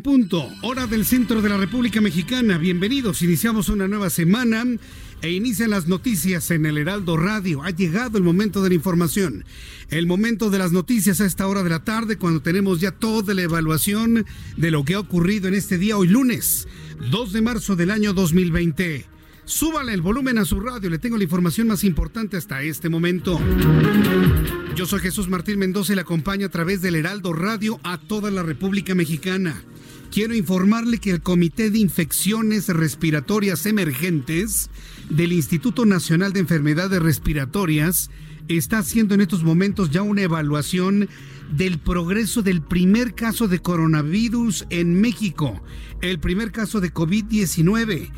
Punto, hora del centro de la República Mexicana. Bienvenidos, iniciamos una nueva semana e inician las noticias en el Heraldo Radio. Ha llegado el momento de la información, el momento de las noticias a esta hora de la tarde, cuando tenemos ya toda la evaluación de lo que ha ocurrido en este día, hoy lunes, 2 de marzo del año 2020. Súbale el volumen a su radio, le tengo la información más importante hasta este momento. Yo soy Jesús Martín Mendoza y le acompaño a través del Heraldo Radio a toda la República Mexicana. Quiero informarle que el Comité de Infecciones Respiratorias Emergentes del Instituto Nacional de Enfermedades Respiratorias está haciendo en estos momentos ya una evaluación del progreso del primer caso de coronavirus en México, el primer caso de COVID-19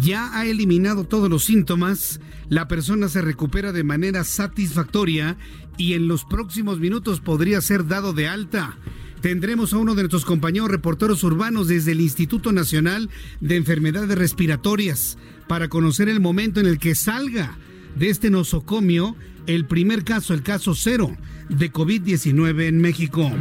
ya ha eliminado todos los síntomas, la persona se recupera de manera satisfactoria y en los próximos minutos podría ser dado de alta. Tendremos a uno de nuestros compañeros reporteros urbanos desde el Instituto Nacional de Enfermedades Respiratorias para conocer el momento en el que salga de este nosocomio el primer caso, el caso cero de COVID-19 en México.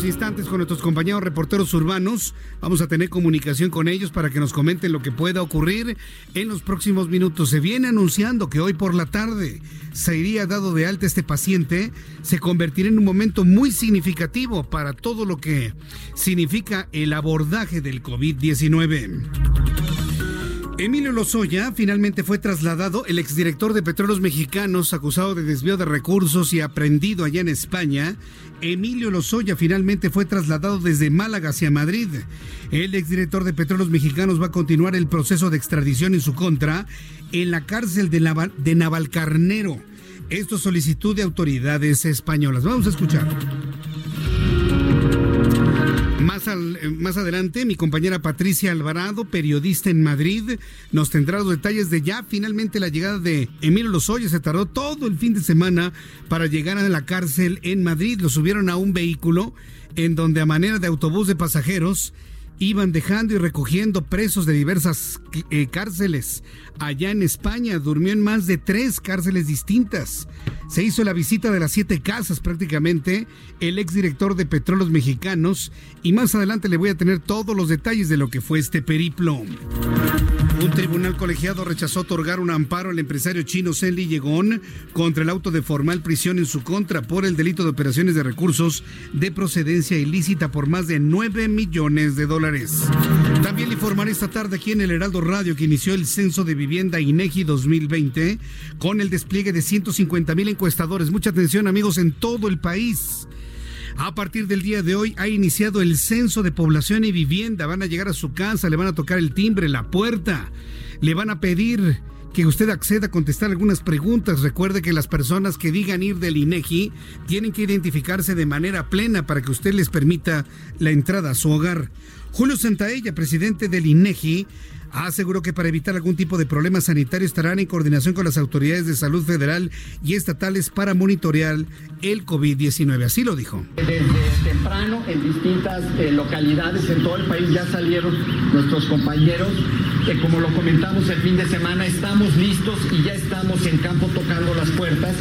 Unos instantes con nuestros compañeros reporteros urbanos vamos a tener comunicación con ellos para que nos comenten lo que pueda ocurrir en los próximos minutos. Se viene anunciando que hoy por la tarde se iría dado de alta este paciente, se convertirá en un momento muy significativo para todo lo que significa el abordaje del COVID-19. Emilio Lozoya finalmente fue trasladado, el exdirector de Petróleos Mexicanos, acusado de desvío de recursos y aprendido allá en España. Emilio Lozoya finalmente fue trasladado desde Málaga hacia Madrid. El exdirector de Petróleos Mexicanos va a continuar el proceso de extradición en su contra en la cárcel de, de Navalcarnero. Esto es solicitud de autoridades españolas. Vamos a escuchar. Más, al, más, adelante, mi compañera Patricia Alvarado, periodista en Madrid, nos tendrá los detalles de ya finalmente la llegada de Emilio Lozoya. Se tardó todo el fin de semana para llegar a la cárcel en Madrid. Lo subieron a un vehículo en donde a manera de autobús de pasajeros iban dejando y recogiendo presos de diversas eh, cárceles. Allá en España durmió en más de tres cárceles distintas. Se hizo la visita de las siete casas prácticamente, el exdirector de Petróleos Mexicanos, y más adelante le voy a tener todos los detalles de lo que fue este periplo. Un tribunal colegiado rechazó otorgar un amparo al empresario chino Zenli Yegón contra el auto de formal prisión en su contra por el delito de operaciones de recursos de procedencia ilícita por más de 9 millones de dólares. También le informaré esta tarde aquí en el Heraldo Radio que inició el censo de vivienda INEGI 2020 con el despliegue de 150 mil encuestadores. Mucha atención amigos en todo el país. A partir del día de hoy ha iniciado el censo de población y vivienda. Van a llegar a su casa, le van a tocar el timbre, la puerta, le van a pedir que usted acceda a contestar algunas preguntas. Recuerde que las personas que digan ir del INEGI tienen que identificarse de manera plena para que usted les permita la entrada a su hogar. Julio Santaella, presidente del INEGI, aseguró que para evitar algún tipo de problema sanitario estarán en coordinación con las autoridades de salud federal y estatales para monitorear el COVID-19. Así lo dijo. Desde temprano en distintas eh, localidades en todo el país ya salieron nuestros compañeros eh, como lo comentamos el fin de semana, estamos listos y ya estamos en campo tocando las puertas.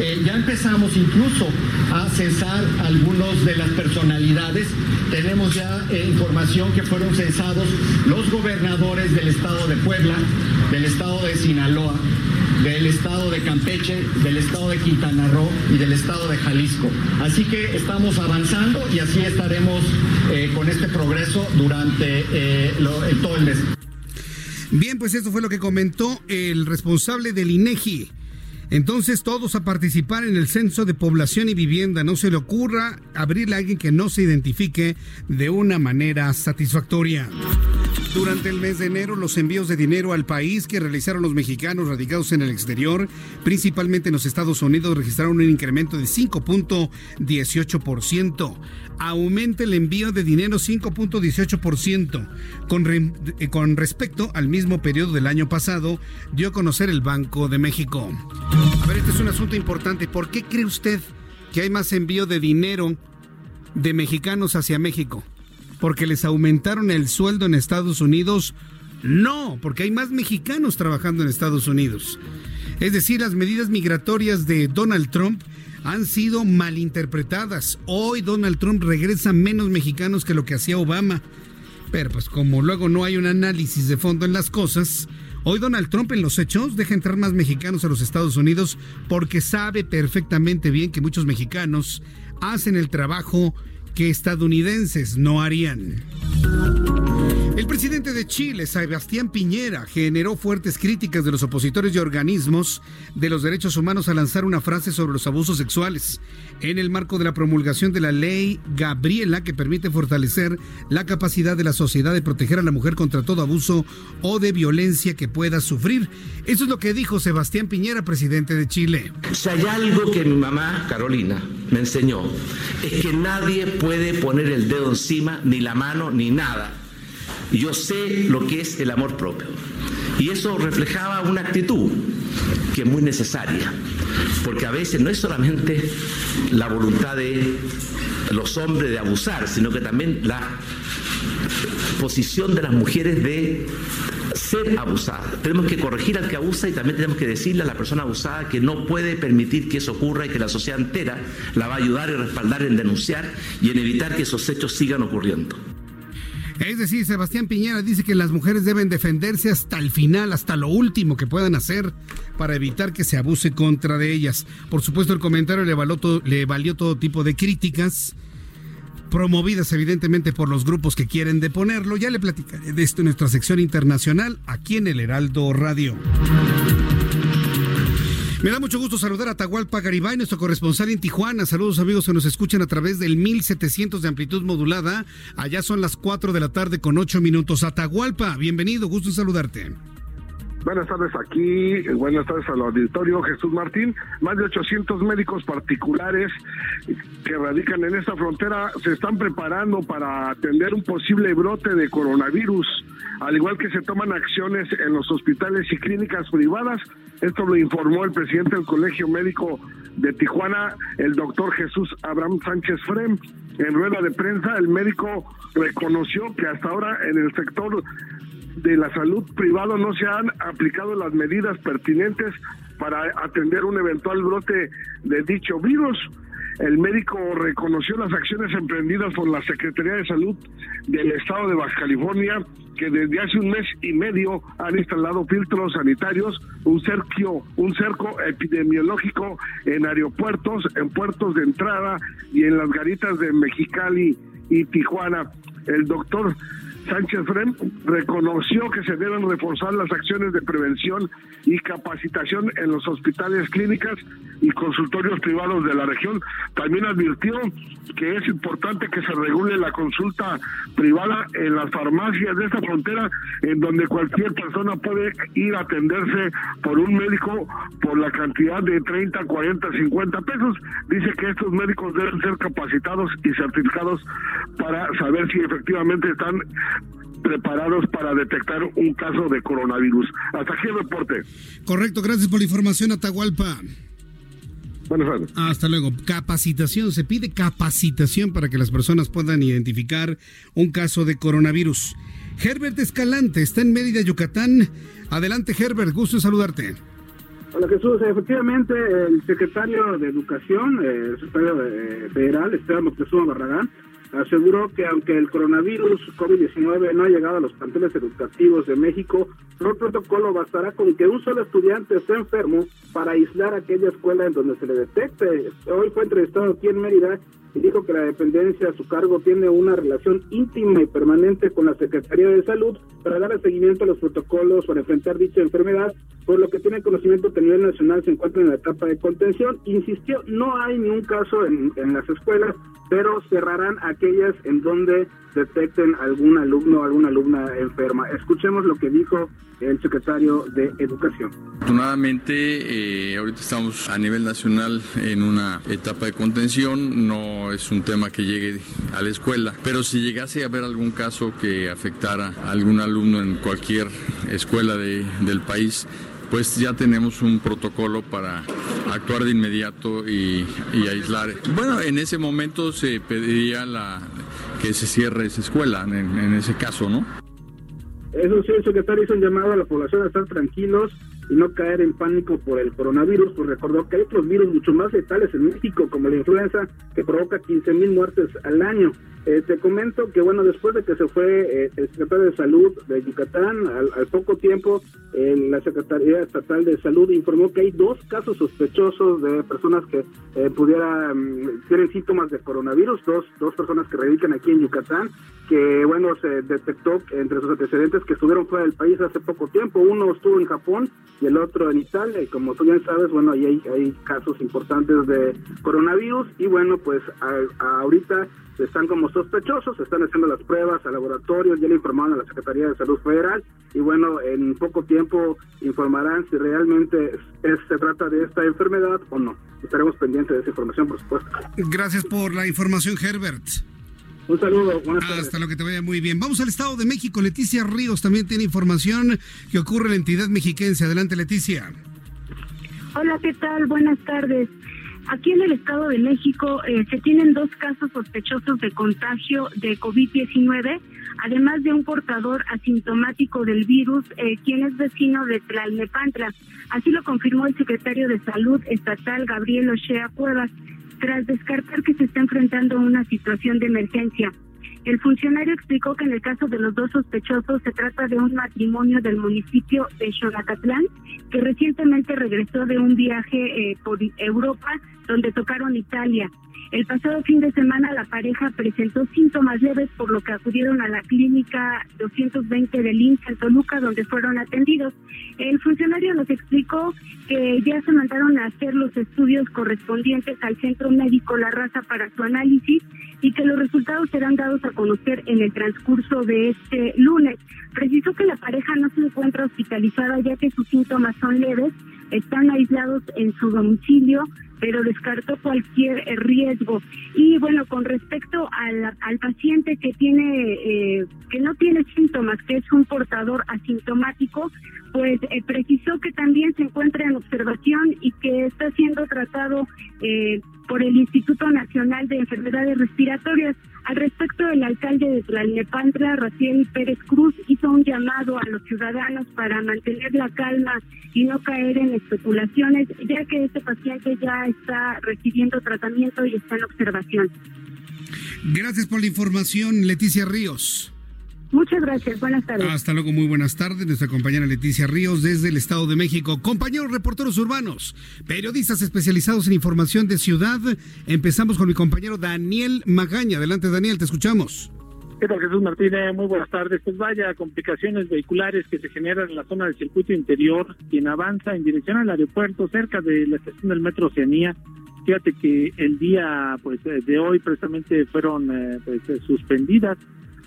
Eh, ya empezamos incluso a censar algunos de las personalidades. Tenemos ya información que fueron censados los gobernadores del estado de Puebla, del estado de Sinaloa, del estado de Campeche, del estado de Quintana Roo y del estado de Jalisco. Así que estamos avanzando y así estaremos eh, con este progreso durante eh, todo el mes. Bien, pues eso fue lo que comentó el responsable del INEGI. Entonces todos a participar en el censo de población y vivienda. No se le ocurra abrirle a alguien que no se identifique de una manera satisfactoria. Durante el mes de enero, los envíos de dinero al país que realizaron los mexicanos radicados en el exterior, principalmente en los Estados Unidos, registraron un incremento de 5.18%. Aumenta el envío de dinero 5.18%. Con, eh, con respecto al mismo periodo del año pasado, dio a conocer el Banco de México. A ver, este es un asunto importante. ¿Por qué cree usted que hay más envío de dinero de mexicanos hacia México? Porque les aumentaron el sueldo en Estados Unidos. No, porque hay más mexicanos trabajando en Estados Unidos. Es decir, las medidas migratorias de Donald Trump han sido malinterpretadas. Hoy Donald Trump regresa menos mexicanos que lo que hacía Obama. Pero pues como luego no hay un análisis de fondo en las cosas, hoy Donald Trump en los hechos deja entrar más mexicanos a los Estados Unidos porque sabe perfectamente bien que muchos mexicanos hacen el trabajo que estadounidenses no harían. El presidente de Chile, Sebastián Piñera, generó fuertes críticas de los opositores y organismos de los derechos humanos al lanzar una frase sobre los abusos sexuales en el marco de la promulgación de la ley Gabriela que permite fortalecer la capacidad de la sociedad de proteger a la mujer contra todo abuso o de violencia que pueda sufrir. Eso es lo que dijo Sebastián Piñera, presidente de Chile. Si hay algo que mi mamá, Carolina, me enseñó, es que nadie puede poner el dedo encima, ni la mano, ni nada yo sé lo que es el amor propio. Y eso reflejaba una actitud que es muy necesaria, porque a veces no es solamente la voluntad de los hombres de abusar, sino que también la posición de las mujeres de ser abusadas. Tenemos que corregir al que abusa y también tenemos que decirle a la persona abusada que no puede permitir que eso ocurra y que la sociedad entera la va a ayudar y respaldar en denunciar y en evitar que esos hechos sigan ocurriendo. Es decir, Sebastián Piñera dice que las mujeres deben defenderse hasta el final, hasta lo último que puedan hacer para evitar que se abuse contra de ellas. Por supuesto, el comentario le valió todo, le valió todo tipo de críticas promovidas evidentemente por los grupos que quieren deponerlo. Ya le platicaré de esto en nuestra sección internacional aquí en el Heraldo Radio. Me da mucho gusto saludar a Tahualpa Garibay, nuestro corresponsal en Tijuana. Saludos amigos que nos escuchan a través del 1700 de amplitud modulada. Allá son las 4 de la tarde con 8 minutos. Atahualpa, bienvenido, gusto saludarte. Buenas tardes aquí, buenas tardes al auditorio Jesús Martín. Más de 800 médicos particulares que radican en esta frontera se están preparando para atender un posible brote de coronavirus, al igual que se toman acciones en los hospitales y clínicas privadas esto lo informó el presidente del Colegio Médico de Tijuana, el doctor Jesús Abraham Sánchez Frem. En rueda de prensa, el médico reconoció que hasta ahora en el sector de la salud privado no se han aplicado las medidas pertinentes para atender un eventual brote de dicho virus. El médico reconoció las acciones emprendidas por la Secretaría de Salud del Estado de Baja California, que desde hace un mes y medio han instalado filtros sanitarios, un cerco, un cerco epidemiológico en aeropuertos, en puertos de entrada y en las garitas de Mexicali y Tijuana. El doctor Sánchez Frem reconoció que se deben reforzar las acciones de prevención y capacitación en los hospitales, clínicas y consultorios privados de la región. También advirtió que es importante que se regule la consulta privada en las farmacias de esta frontera, en donde cualquier persona puede ir a atenderse por un médico por la cantidad de 30, 40, 50 pesos. Dice que estos médicos deben ser capacitados y certificados para saber si efectivamente están preparados para detectar un caso de coronavirus. Hasta aquí el reporte. Correcto, gracias por la información, Atahualpa. Buenas tardes. Hasta luego. Capacitación. Se pide capacitación para que las personas puedan identificar un caso de coronavirus. Herbert Escalante está en Mérida, Yucatán. Adelante, Herbert, gusto en saludarte. Hola Jesús, efectivamente el secretario de Educación, el secretario federal, Esteban Moctezuma Barragán, aseguró que aunque el coronavirus COVID-19 no ha llegado a los planteles educativos de México, el protocolo bastará con que un solo estudiante esté enfermo para aislar aquella escuela en donde se le detecte. Hoy fue entrevistado aquí en Mérida y dijo que la dependencia a su cargo tiene una relación íntima y permanente con la Secretaría de Salud para dar seguimiento a los protocolos para enfrentar dicha enfermedad, por lo que tiene conocimiento a nivel nacional se encuentra en la etapa de contención. Insistió, no hay ni un caso en, en las escuelas, pero cerrarán aquellas en donde detecten algún alumno o alguna alumna enferma. Escuchemos lo que dijo el secretario de Educación. Afortunadamente, eh, ahorita estamos a nivel nacional en una etapa de contención, no es un tema que llegue a la escuela, pero si llegase a haber algún caso que afectara a algún alumno en cualquier escuela de, del país, pues ya tenemos un protocolo para actuar de inmediato y, aislar. Bueno, en ese momento se pediría la, que se cierre esa escuela, en, en ese caso, ¿no? Eso sí, el secretario hizo un llamado a la población a estar tranquilos y no caer en pánico por el coronavirus, pues recordó que hay otros virus mucho más letales en México, como la influenza, que provoca 15 mil muertes al año. Eh, te comento que, bueno, después de que se fue eh, el secretario de Salud de Yucatán, al, poco tiempo, eh, la Secretaría Estatal de Salud informó que hay dos casos sospechosos de personas que pudieran, mm, tienen síntomas de coronavirus, dos, dos personas que radican aquí en Yucatán, que, bueno, se detectó entre sus antecedentes que estuvieron fuera del país hace poco tiempo. Uno estuvo en Japón y el otro en Italia, y como tú bien sabes, bueno, ahí hay, hay casos importantes de coronavirus, y bueno, pues ahorita están como sospechosos, están haciendo las pruebas a laboratorios, ya le informaron a la Secretaría de Salud Federal y bueno, en poco tiempo informarán si realmente se trata de esta enfermedad o no. Estaremos pendientes de esa información, por supuesto. Gracias por la información, Herbert. Un saludo, buenas tardes. Hasta lo que te vaya muy bien. Vamos al Estado de México. Leticia Ríos también tiene información que ocurre en la entidad mexiquense. Adelante, Leticia. Hola, ¿qué tal? Buenas tardes. Aquí en el Estado de México eh, se tienen dos casos sospechosos de contagio de COVID-19, además de un portador asintomático del virus, eh, quien es vecino de Tlalnepantla. Así lo confirmó el secretario de Salud Estatal, Gabriel Ochea Cuevas, tras descartar que se está enfrentando a una situación de emergencia. El funcionario explicó que en el caso de los dos sospechosos se trata de un matrimonio del municipio de Xonacatlán que recientemente regresó de un viaje eh, por Europa donde tocaron Italia. El pasado fin de semana la pareja presentó síntomas leves por lo que acudieron a la clínica 220 del INSS en Toluca donde fueron atendidos. El funcionario nos explicó que ya se mandaron a hacer los estudios correspondientes al Centro Médico La Raza para su análisis y que los resultados serán dados a conocer en el transcurso de este lunes. Precisó que la pareja no se encuentra hospitalizada ya que sus síntomas son leves, están aislados en su domicilio pero descartó cualquier eh, riesgo. Y bueno, con respecto al, paciente que tiene, eh, que no tiene síntomas, que es un portador asintomático, pues eh, precisó que también se encuentra en observación y que está siendo tratado eh, por el Instituto Nacional de Enfermedades Respiratorias. Al respecto, el alcalde de Tlalnepantla, Raciel Pérez Cruz, hizo un llamado a los ciudadanos para mantener la calma y no caer en especulaciones, ya que este paciente ya está recibiendo tratamiento y está en observación. Gracias por la información, Leticia Ríos. Muchas gracias, buenas tardes. Hasta luego, muy buenas tardes. Nuestra compañera Leticia Ríos desde el Estado de México. Compañeros reporteros urbanos, periodistas especializados en información de ciudad. Empezamos con mi compañero Daniel Magaña. Adelante, Daniel, te escuchamos. ¿Qué tal, Jesús Martínez? Muy buenas tardes. Pues vaya, complicaciones vehiculares que se generan en la zona del circuito interior, quien avanza en dirección al aeropuerto cerca de la estación del Metro Oceanía. Fíjate que el día pues de hoy precisamente fueron eh, pues, suspendidas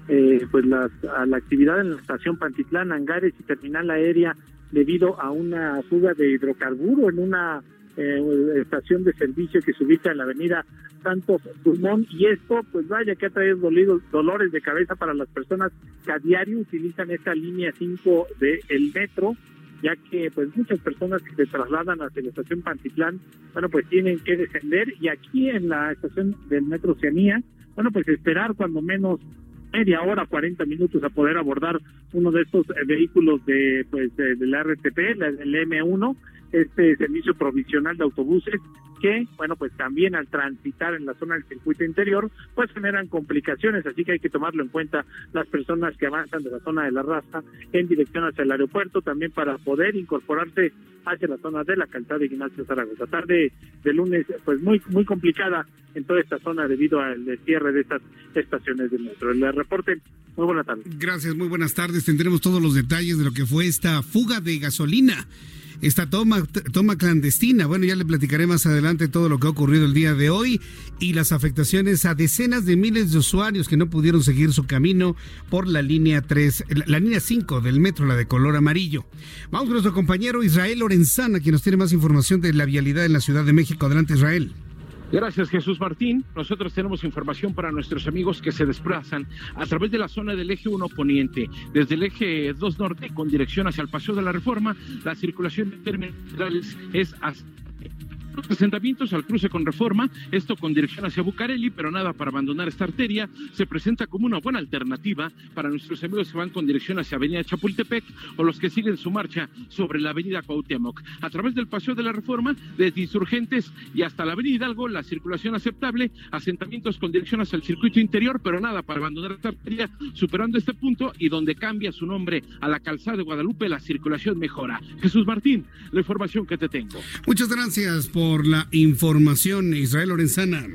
eh, pues las, a la actividad en la estación Pantitlán, Angares y terminal aérea debido a una fuga de hidrocarburo en una eh, estación de servicio que se ubica en la avenida Santos Dumont y esto pues vaya que ha traído dolores de cabeza para las personas que a diario utilizan esta línea 5 del metro ya que pues muchas personas que se trasladan hacia la estación Pantitlán, bueno pues tienen que descender. Y aquí en la estación del metro Oceanía, bueno pues esperar cuando menos media hora, 40 minutos a poder abordar uno de estos eh, vehículos de pues del RTP, el M1, este servicio provisional de autobuses que, bueno, pues también al transitar en la zona del circuito interior, pues generan complicaciones, así que hay que tomarlo en cuenta las personas que avanzan de la zona de la raza en dirección hacia el aeropuerto, también para poder incorporarse hacia la zona de la calzada de Ignacio Zaragoza. Tarde de lunes, pues muy muy complicada en toda esta zona debido al cierre de estas estaciones de metro. El reporte, muy buenas tardes. Gracias, muy buenas tardes. Tendremos todos los detalles de lo que fue esta fuga de gasolina esta toma, toma clandestina. Bueno, ya le platicaré más adelante todo lo que ha ocurrido el día de hoy y las afectaciones a decenas de miles de usuarios que no pudieron seguir su camino por la línea 3, la, línea 5 del metro, la de color amarillo. Vamos con nuestro compañero Israel Lorenzana, quien nos tiene más información de la vialidad en la Ciudad de México. Adelante, Israel. Gracias Jesús Martín. Nosotros tenemos información para nuestros amigos que se desplazan a través de la zona del eje 1 poniente, desde el eje 2 norte con dirección hacia el Paseo de la Reforma, la circulación de terminales es hasta asentamientos al cruce con reforma, esto con dirección hacia Bucareli, pero nada para abandonar esta arteria, se presenta como una buena alternativa para nuestros amigos que van con dirección hacia Avenida Chapultepec o los que siguen su marcha sobre la Avenida Cuauhtémoc. A través del Paseo de la Reforma, desde Insurgentes y hasta la Avenida Hidalgo, la circulación aceptable, asentamientos con dirección hacia el circuito interior, pero nada para abandonar esta arteria, superando este punto y donde cambia su nombre a la calzada de Guadalupe, la circulación mejora. Jesús Martín, la información que te tengo. Muchas gracias por por la información, Israel Lorenzana.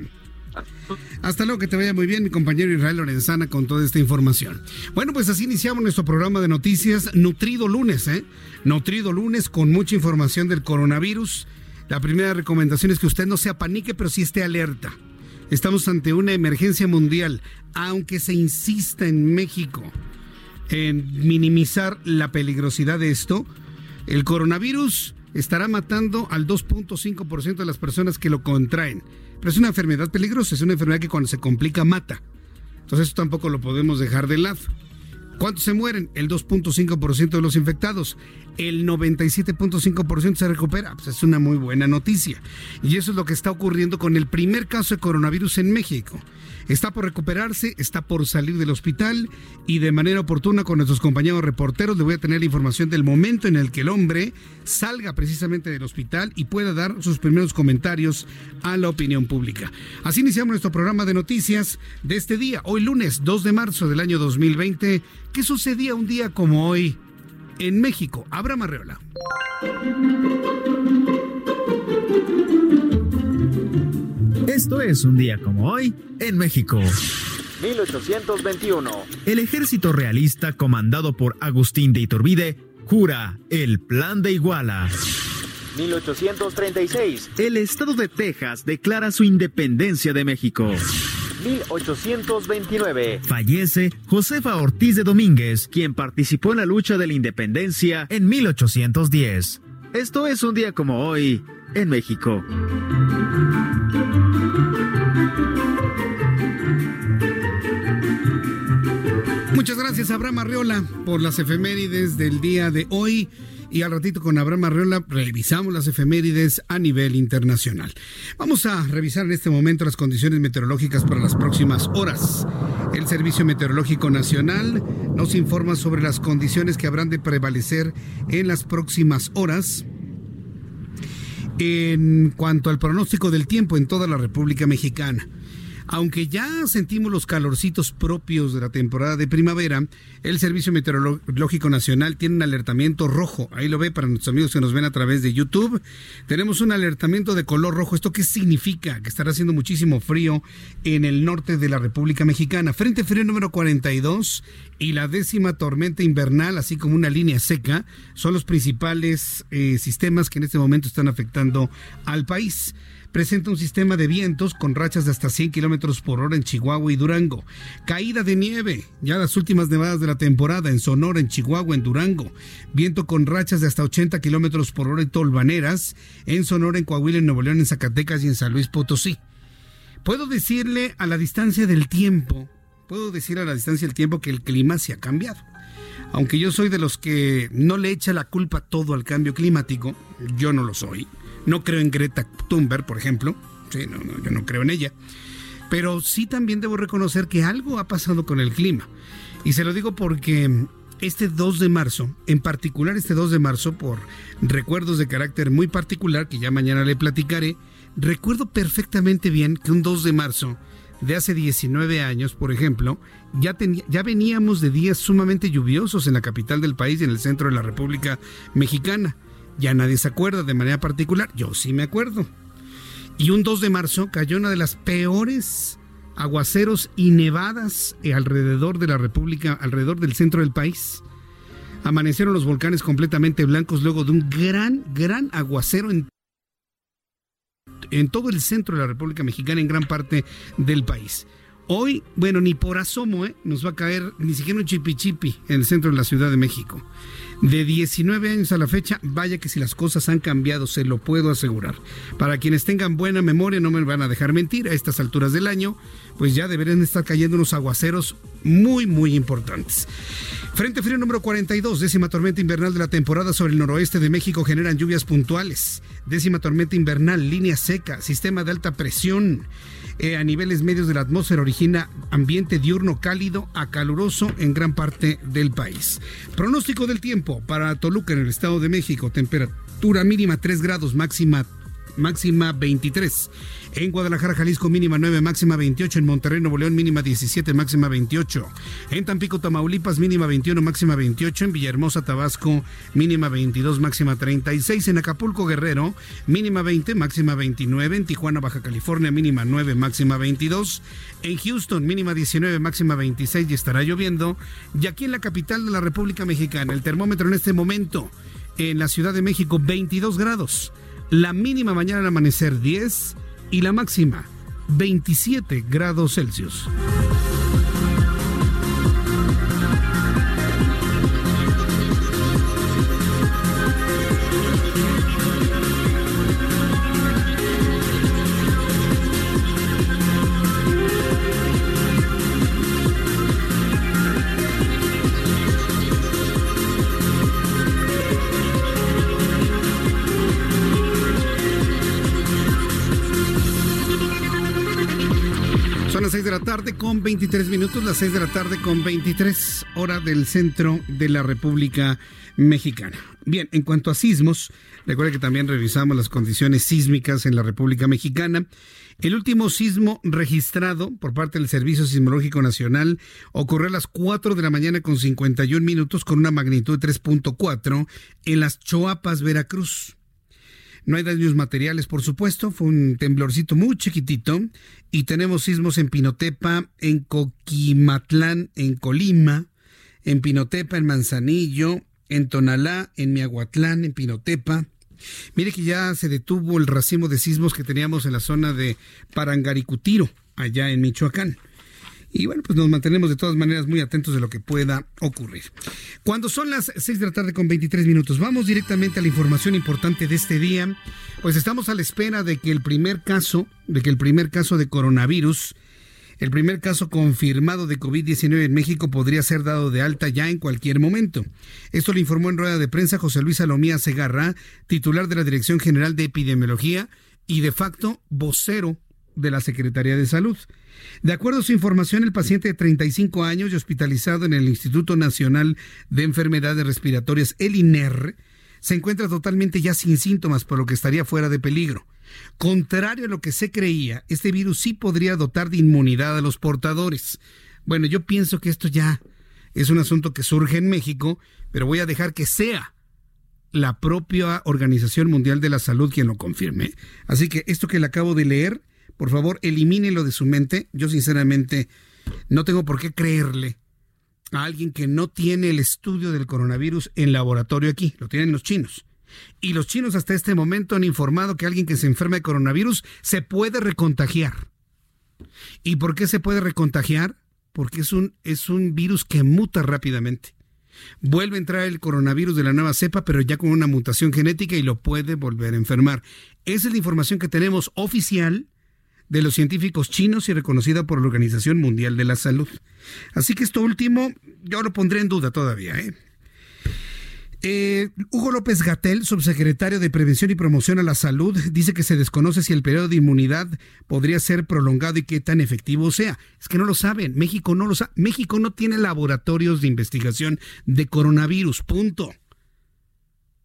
Hasta luego, que te vaya muy bien, mi compañero Israel Lorenzana, con toda esta información. Bueno, pues así iniciamos nuestro programa de noticias Nutrido Lunes, ¿eh? Nutrido Lunes con mucha información del coronavirus. La primera recomendación es que usted no se apanique, pero sí esté alerta. Estamos ante una emergencia mundial, aunque se insista en México en minimizar la peligrosidad de esto. El coronavirus estará matando al 2.5% de las personas que lo contraen. Pero es una enfermedad peligrosa, es una enfermedad que cuando se complica mata. Entonces eso tampoco lo podemos dejar de lado. ¿Cuántos se mueren? El 2.5% de los infectados. El 97.5% se recupera. Pues es una muy buena noticia. Y eso es lo que está ocurriendo con el primer caso de coronavirus en México. Está por recuperarse, está por salir del hospital y de manera oportuna con nuestros compañeros reporteros le voy a tener la información del momento en el que el hombre salga precisamente del hospital y pueda dar sus primeros comentarios a la opinión pública. Así iniciamos nuestro programa de noticias de este día, hoy lunes 2 de marzo del año 2020. ¿Qué sucedía un día como hoy en México? Abraham Arreola. Esto es un día como hoy en México. 1821. El ejército realista comandado por Agustín de Iturbide jura el Plan de Iguala. 1836. El estado de Texas declara su independencia de México. 1829. Fallece Josefa Ortiz de Domínguez, quien participó en la lucha de la independencia en 1810. Esto es un día como hoy en México. Muchas gracias, Abraham Arreola, por las efemérides del día de hoy. Y al ratito con Abraham Arreola revisamos las efemérides a nivel internacional. Vamos a revisar en este momento las condiciones meteorológicas para las próximas horas. El Servicio Meteorológico Nacional nos informa sobre las condiciones que habrán de prevalecer en las próximas horas en cuanto al pronóstico del tiempo en toda la República Mexicana. Aunque ya sentimos los calorcitos propios de la temporada de primavera, el Servicio Meteorológico Nacional tiene un alertamiento rojo. Ahí lo ve para nuestros amigos que nos ven a través de YouTube. Tenemos un alertamiento de color rojo. ¿Esto qué significa? Que estará haciendo muchísimo frío en el norte de la República Mexicana. Frente frío número 42 y la décima tormenta invernal, así como una línea seca, son los principales eh, sistemas que en este momento están afectando al país presenta un sistema de vientos con rachas de hasta 100 kilómetros por hora en Chihuahua y Durango. Caída de nieve, ya las últimas nevadas de la temporada en Sonora, en Chihuahua, en Durango. Viento con rachas de hasta 80 kilómetros por hora en Tolvaneras, en Sonora, en Coahuila, en Nuevo León, en Zacatecas y en San Luis Potosí. Puedo decirle a la distancia del tiempo, puedo decir a la distancia del tiempo que el clima se ha cambiado. Aunque yo soy de los que no le echa la culpa todo al cambio climático, yo no lo soy. No creo en Greta Thunberg, por ejemplo. Sí, no, no, yo no creo en ella. Pero sí también debo reconocer que algo ha pasado con el clima. Y se lo digo porque este 2 de marzo, en particular este 2 de marzo, por recuerdos de carácter muy particular que ya mañana le platicaré, recuerdo perfectamente bien que un 2 de marzo de hace 19 años, por ejemplo, ya, ya veníamos de días sumamente lluviosos en la capital del país y en el centro de la República Mexicana. Ya nadie se acuerda de manera particular, yo sí me acuerdo. Y un 2 de marzo cayó una de las peores aguaceros y nevadas alrededor de la República, alrededor del centro del país. Amanecieron los volcanes completamente blancos luego de un gran, gran aguacero en, en todo el centro de la República Mexicana, en gran parte del país. Hoy, bueno, ni por asomo, ¿eh? nos va a caer ni siquiera un chipi chipi en el centro de la Ciudad de México. De 19 años a la fecha, vaya que si las cosas han cambiado, se lo puedo asegurar. Para quienes tengan buena memoria, no me van a dejar mentir, a estas alturas del año, pues ya deberían estar cayendo unos aguaceros muy, muy importantes. Frente frío número 42, décima tormenta invernal de la temporada sobre el noroeste de México generan lluvias puntuales. Décima tormenta invernal, línea seca, sistema de alta presión. Eh, a niveles medios de la atmósfera origina ambiente diurno cálido a caluroso en gran parte del país. Pronóstico del tiempo para Toluca en el Estado de México, temperatura mínima 3 grados, máxima máxima 23. En Guadalajara, Jalisco, mínima 9, máxima 28. En Monterrey, Nuevo León, mínima 17, máxima 28. En Tampico, Tamaulipas, mínima 21, máxima 28. En Villahermosa, Tabasco, mínima 22, máxima 36. En Acapulco, Guerrero, mínima 20, máxima 29. En Tijuana, Baja California, mínima 9, máxima 22. En Houston, mínima 19, máxima 26 y estará lloviendo. Y aquí en la capital de la República Mexicana, el termómetro en este momento, en la Ciudad de México, 22 grados. La mínima mañana al amanecer 10 y la máxima 27 grados Celsius. 6 de la tarde con 23 minutos, las 6 de la tarde con 23 hora del centro de la República Mexicana. Bien, en cuanto a sismos, recuerda que también revisamos las condiciones sísmicas en la República Mexicana. El último sismo registrado por parte del Servicio Sismológico Nacional ocurrió a las 4 de la mañana con 51 minutos con una magnitud de 3.4 en las Choapas, Veracruz. No hay daños materiales, por supuesto. Fue un temblorcito muy chiquitito. Y tenemos sismos en Pinotepa, en Coquimatlán, en Colima, en Pinotepa, en Manzanillo, en Tonalá, en Miahuatlán, en Pinotepa. Mire que ya se detuvo el racimo de sismos que teníamos en la zona de Parangaricutiro, allá en Michoacán. Y bueno, pues nos mantenemos de todas maneras muy atentos de lo que pueda ocurrir. Cuando son las 6 de la tarde con 23 minutos, vamos directamente a la información importante de este día. Pues estamos a la espera de que el primer caso, de que el primer caso de coronavirus, el primer caso confirmado de COVID-19 en México podría ser dado de alta ya en cualquier momento. Esto lo informó en rueda de prensa José Luis Salomía Segarra, titular de la Dirección General de Epidemiología y de facto vocero de la Secretaría de Salud. De acuerdo a su información, el paciente de 35 años y hospitalizado en el Instituto Nacional de Enfermedades Respiratorias, el INER, se encuentra totalmente ya sin síntomas, por lo que estaría fuera de peligro. Contrario a lo que se creía, este virus sí podría dotar de inmunidad a los portadores. Bueno, yo pienso que esto ya es un asunto que surge en México, pero voy a dejar que sea la propia Organización Mundial de la Salud quien lo confirme. Así que esto que le acabo de leer por favor, elimínelo de su mente. Yo sinceramente no tengo por qué creerle a alguien que no tiene el estudio del coronavirus en laboratorio aquí. Lo tienen los chinos. Y los chinos hasta este momento han informado que alguien que se enferma de coronavirus se puede recontagiar. ¿Y por qué se puede recontagiar? Porque es un, es un virus que muta rápidamente. Vuelve a entrar el coronavirus de la nueva cepa, pero ya con una mutación genética y lo puede volver a enfermar. Esa es la información que tenemos oficial de los científicos chinos y reconocida por la Organización Mundial de la Salud. Así que esto último yo lo pondré en duda todavía. ¿eh? Eh, Hugo López Gatel, subsecretario de Prevención y Promoción a la Salud, dice que se desconoce si el periodo de inmunidad podría ser prolongado y qué tan efectivo sea. Es que no lo saben. México no lo sabe. México no tiene laboratorios de investigación de coronavirus. Punto.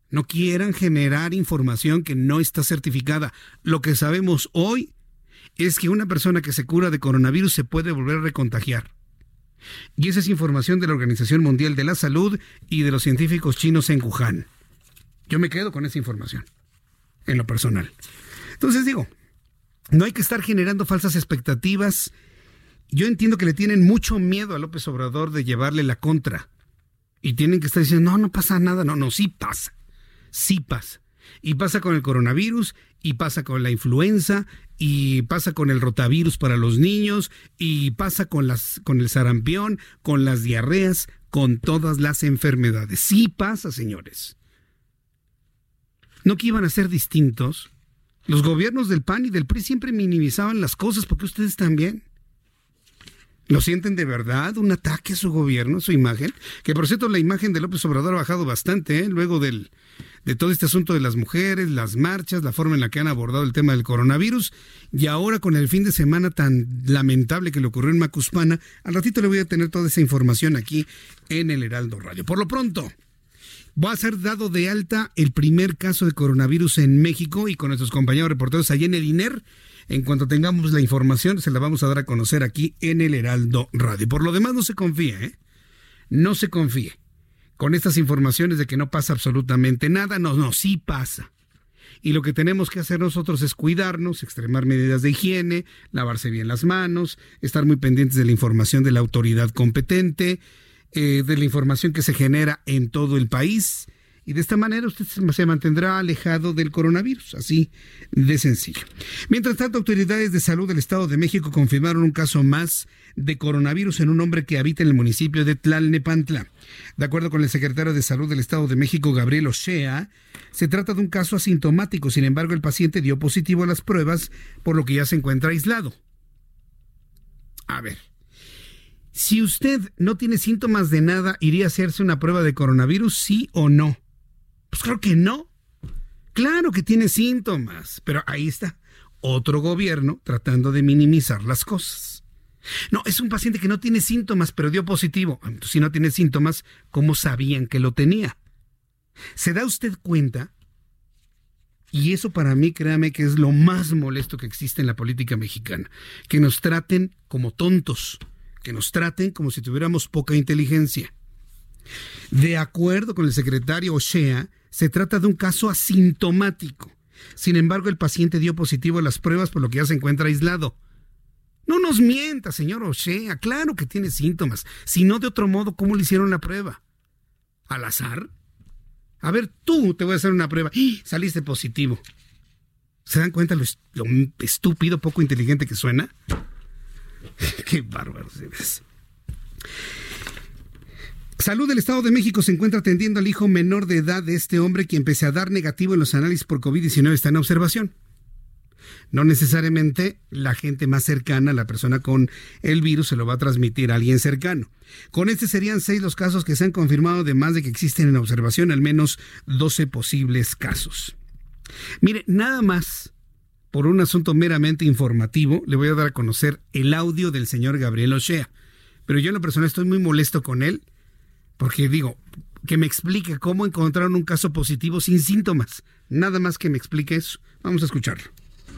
No quieran generar información que no está certificada. Lo que sabemos hoy es que una persona que se cura de coronavirus se puede volver a recontagiar. Y esa es información de la Organización Mundial de la Salud y de los científicos chinos en Wuhan. Yo me quedo con esa información, en lo personal. Entonces digo, no hay que estar generando falsas expectativas. Yo entiendo que le tienen mucho miedo a López Obrador de llevarle la contra. Y tienen que estar diciendo, no, no pasa nada. No, no, sí pasa. Sí pasa. Y pasa con el coronavirus, y pasa con la influenza, y pasa con el rotavirus para los niños, y pasa con, las, con el sarampión, con las diarreas, con todas las enfermedades. Sí pasa, señores. No que iban a ser distintos. Los gobiernos del PAN y del PRI siempre minimizaban las cosas, porque ustedes también. ¿Lo sienten de verdad? ¿Un ataque a su gobierno, a su imagen? Que por cierto, la imagen de López Obrador ha bajado bastante, ¿eh? luego del, de todo este asunto de las mujeres, las marchas, la forma en la que han abordado el tema del coronavirus. Y ahora con el fin de semana tan lamentable que le ocurrió en Macuspana, al ratito le voy a tener toda esa información aquí en el Heraldo Radio. Por lo pronto, va a ser dado de alta el primer caso de coronavirus en México y con nuestros compañeros reporteros allá en el INER. En cuanto tengamos la información, se la vamos a dar a conocer aquí en el Heraldo Radio. Por lo demás, no se confíe, ¿eh? No se confíe con estas informaciones de que no pasa absolutamente nada. No, no, sí pasa. Y lo que tenemos que hacer nosotros es cuidarnos, extremar medidas de higiene, lavarse bien las manos, estar muy pendientes de la información de la autoridad competente, eh, de la información que se genera en todo el país y de esta manera usted se mantendrá alejado del coronavirus, así de sencillo. Mientras tanto, autoridades de salud del Estado de México confirmaron un caso más de coronavirus en un hombre que habita en el municipio de Tlalnepantla. De acuerdo con el secretario de Salud del Estado de México, Gabriel Ochea, se trata de un caso asintomático, sin embargo el paciente dio positivo a las pruebas, por lo que ya se encuentra aislado. A ver, si usted no tiene síntomas de nada, ¿iría a hacerse una prueba de coronavirus, sí o no? Pues creo que no. Claro que tiene síntomas, pero ahí está otro gobierno tratando de minimizar las cosas. No, es un paciente que no tiene síntomas, pero dio positivo. si no tiene síntomas, ¿cómo sabían que lo tenía? ¿Se da usted cuenta? Y eso para mí, créame que es lo más molesto que existe en la política mexicana. Que nos traten como tontos, que nos traten como si tuviéramos poca inteligencia. De acuerdo con el secretario Ochea, se trata de un caso asintomático. Sin embargo, el paciente dio positivo a las pruebas por lo que ya se encuentra aislado. No nos mienta, señor Ochea, claro que tiene síntomas. Si no, de otro modo, ¿cómo le hicieron la prueba? ¿Al azar? A ver, tú te voy a hacer una prueba. ¡Ah! Saliste positivo. ¿Se dan cuenta lo, estúpido, poco inteligente que suena? Qué bárbaro. Salud del Estado de México se encuentra atendiendo al hijo menor de edad de este hombre quien pese a dar negativo en los análisis por COVID-19 está en observación. No necesariamente la gente más cercana, la persona con el virus, se lo va a transmitir a alguien cercano. Con este serían seis los casos que se han confirmado, además de que existen en observación al menos 12 posibles casos. Mire, nada más por un asunto meramente informativo, le voy a dar a conocer el audio del señor Gabriel Ochea. Pero yo en lo personal estoy muy molesto con él porque digo, que me explique cómo encontraron un caso positivo sin síntomas. Nada más que me explique eso. Vamos a escucharlo.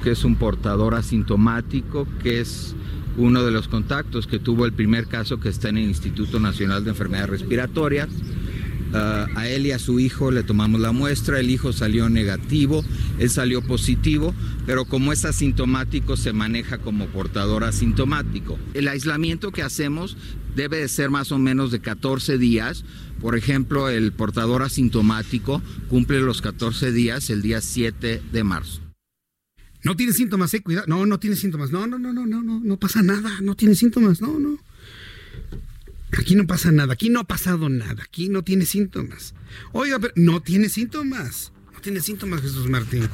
Que es un portador asintomático, que es uno de los contactos que tuvo el primer caso que está en el Instituto Nacional de Enfermedades Respiratorias. A él y a su hijo le tomamos la muestra, el hijo salió negativo, él salió positivo, pero como es asintomático se maneja como portador asintomático. El aislamiento que hacemos debe de ser más o menos de 14 días. Por ejemplo, el portador asintomático cumple los 14 días el día 7 de marzo. No tiene síntomas, eh, cuidado. No, no tiene síntomas. No, no, no, no, no, no, no pasa nada. No tiene síntomas. No, no. Aquí no pasa nada. Aquí no ha pasado nada. Aquí no tiene síntomas. Oiga, pero no tiene síntomas. No tiene síntomas, Jesús Martín.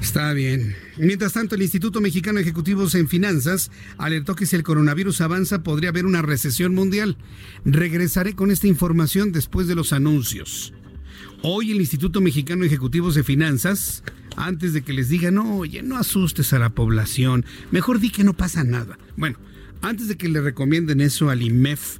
Está bien. Mientras tanto, el Instituto Mexicano de Ejecutivos en Finanzas alertó que si el coronavirus avanza podría haber una recesión mundial. Regresaré con esta información después de los anuncios. Hoy el Instituto Mexicano de Ejecutivos de Finanzas, antes de que les diga, no, oye, no asustes a la población, mejor di que no pasa nada. Bueno, antes de que le recomienden eso al IMEF,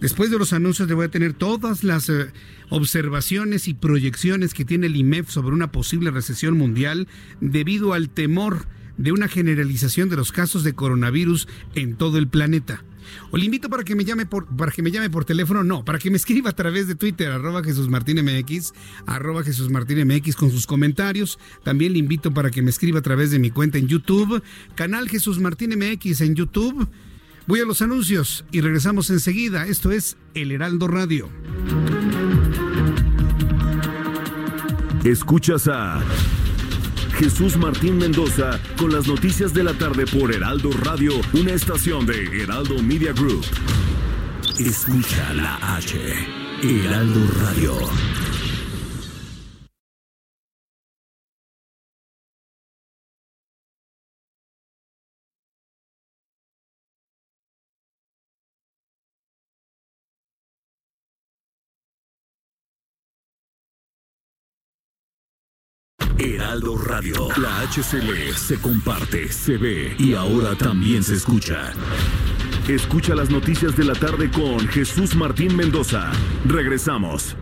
después de los anuncios le voy a tener todas las eh, observaciones y proyecciones que tiene el IMEF sobre una posible recesión mundial debido al temor de una generalización de los casos de coronavirus en todo el planeta. O le invito para que me llame por, para que me llame por teléfono, no, para que me escriba a través de Twitter, arroba Jesús Martín MX, arroba Jesús Martín MX con sus comentarios. También le invito para que me escriba a través de mi cuenta en YouTube, canal Jesús Martín MX en YouTube. Voy a los anuncios y regresamos enseguida. Esto es El Heraldo Radio. Escuchas a Jesús Martín Mendoza con las noticias de la tarde por Heraldo Radio, una estación de Heraldo Media Group. Escucha la H, Heraldo Radio. Heraldo Radio. La HCL se comparte, se ve y ahora también se escucha. Escucha las noticias de la tarde con Jesús Martín Mendoza. Regresamos.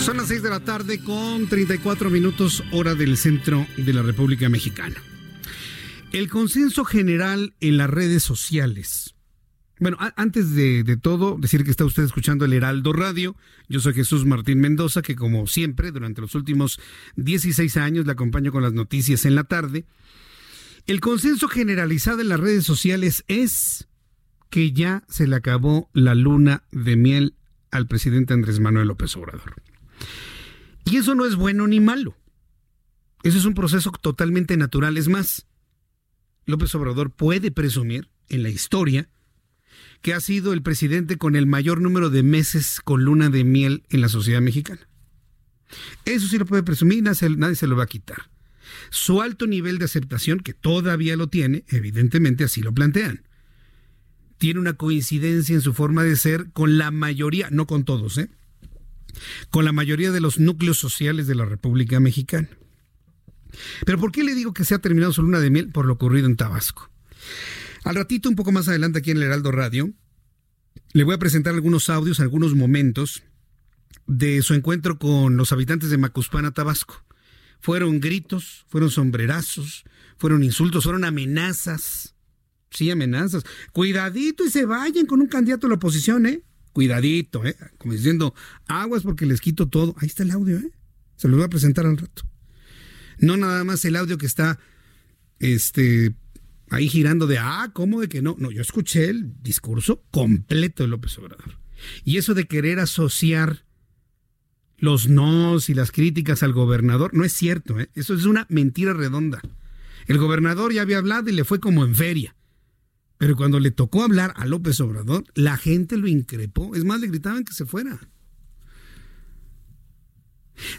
Son las 6 de la tarde con 34 minutos hora del centro de la República Mexicana. El consenso general en las redes sociales. Bueno, antes de, todo, decir que está usted escuchando el Heraldo Radio. Yo soy Jesús Martín Mendoza, que como siempre, durante los últimos 16 años le acompaño con las noticias en la tarde. El consenso generalizado en las redes sociales es que ya se le acabó la luna de miel al presidente Andrés Manuel López Obrador. Y eso no es bueno ni malo. Eso es un proceso totalmente natural. Es más, López Obrador puede presumir en la historia que ha sido el presidente con el mayor número de meses con luna de miel en la sociedad mexicana. Eso sí lo puede presumir, nadie se lo va a quitar. Su alto nivel de aceptación, que todavía lo tiene, evidentemente así lo plantean. Tiene una coincidencia en su forma de ser con la mayoría, no con todos, ¿eh? con la mayoría de los núcleos sociales de la República Mexicana. Pero ¿por qué le digo que se ha terminado su luna de miel? Por lo ocurrido en Tabasco. Al ratito, un poco más adelante aquí en el Heraldo Radio, le voy a presentar algunos audios, algunos momentos de su encuentro con los habitantes de Macuspana, Tabasco. Fueron gritos, fueron sombrerazos, fueron insultos, fueron amenazas. Sí, amenazas. Cuidadito y se vayan con un candidato a la oposición, ¿eh? Cuidadito, ¿eh? Como diciendo, aguas porque les quito todo. Ahí está el audio, ¿eh? Se los voy a presentar al rato. No nada más el audio que está este, ahí girando de, ah, ¿cómo de que no? No, yo escuché el discurso completo de López Obrador. Y eso de querer asociar los nos y las críticas al gobernador, no es cierto, ¿eh? eso es una mentira redonda. El gobernador ya había hablado y le fue como en feria. Pero cuando le tocó hablar a López Obrador, la gente lo increpó. Es más, le gritaban que se fuera.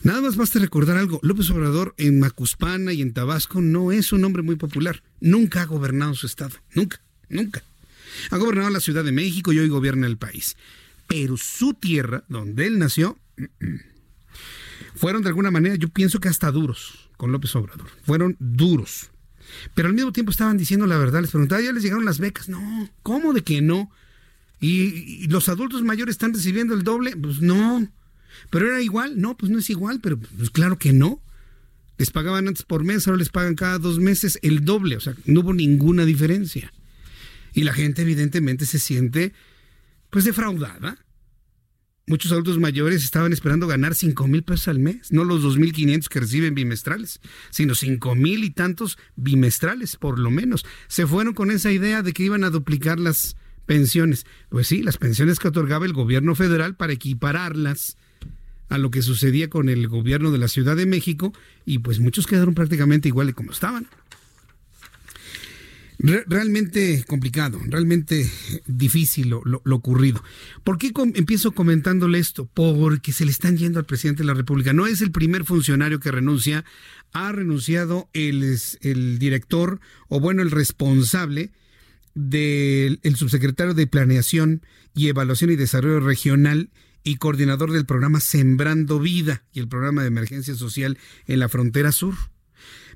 Nada más basta recordar algo. López Obrador en Macuspana y en Tabasco no es un hombre muy popular. Nunca ha gobernado su estado. Nunca, nunca. Ha gobernado la Ciudad de México y hoy gobierna el país. Pero su tierra, donde él nació, fueron de alguna manera, yo pienso que hasta duros con López Obrador. Fueron duros. Pero al mismo tiempo estaban diciendo la verdad. Les preguntaba, ¿ya les llegaron las becas? No. ¿Cómo de que no? ¿Y, y los adultos mayores están recibiendo el doble? Pues no. ¿Pero era igual? No, pues no es igual, pero pues claro que no. Les pagaban antes por mes, ahora les pagan cada dos meses el doble, o sea, no hubo ninguna diferencia. Y la gente evidentemente se siente pues defraudada. Muchos adultos mayores estaban esperando ganar cinco mil pesos al mes, no los dos mil quinientos que reciben bimestrales, sino cinco mil y tantos bimestrales, por lo menos. Se fueron con esa idea de que iban a duplicar las pensiones. Pues sí, las pensiones que otorgaba el gobierno federal para equipararlas a lo que sucedía con el gobierno de la Ciudad de México y pues muchos quedaron prácticamente igual de como estaban. realmente complicado, realmente difícil lo, ocurrido. ¿Por qué empiezo comentándole esto? Porque se le están yendo al presidente de la República. No es el primer funcionario que renuncia, ha renunciado el, el director o bueno, el responsable del subsecretario de Planeación y Evaluación y Desarrollo Regional y coordinador del programa Sembrando Vida y el programa de emergencia social en la frontera sur.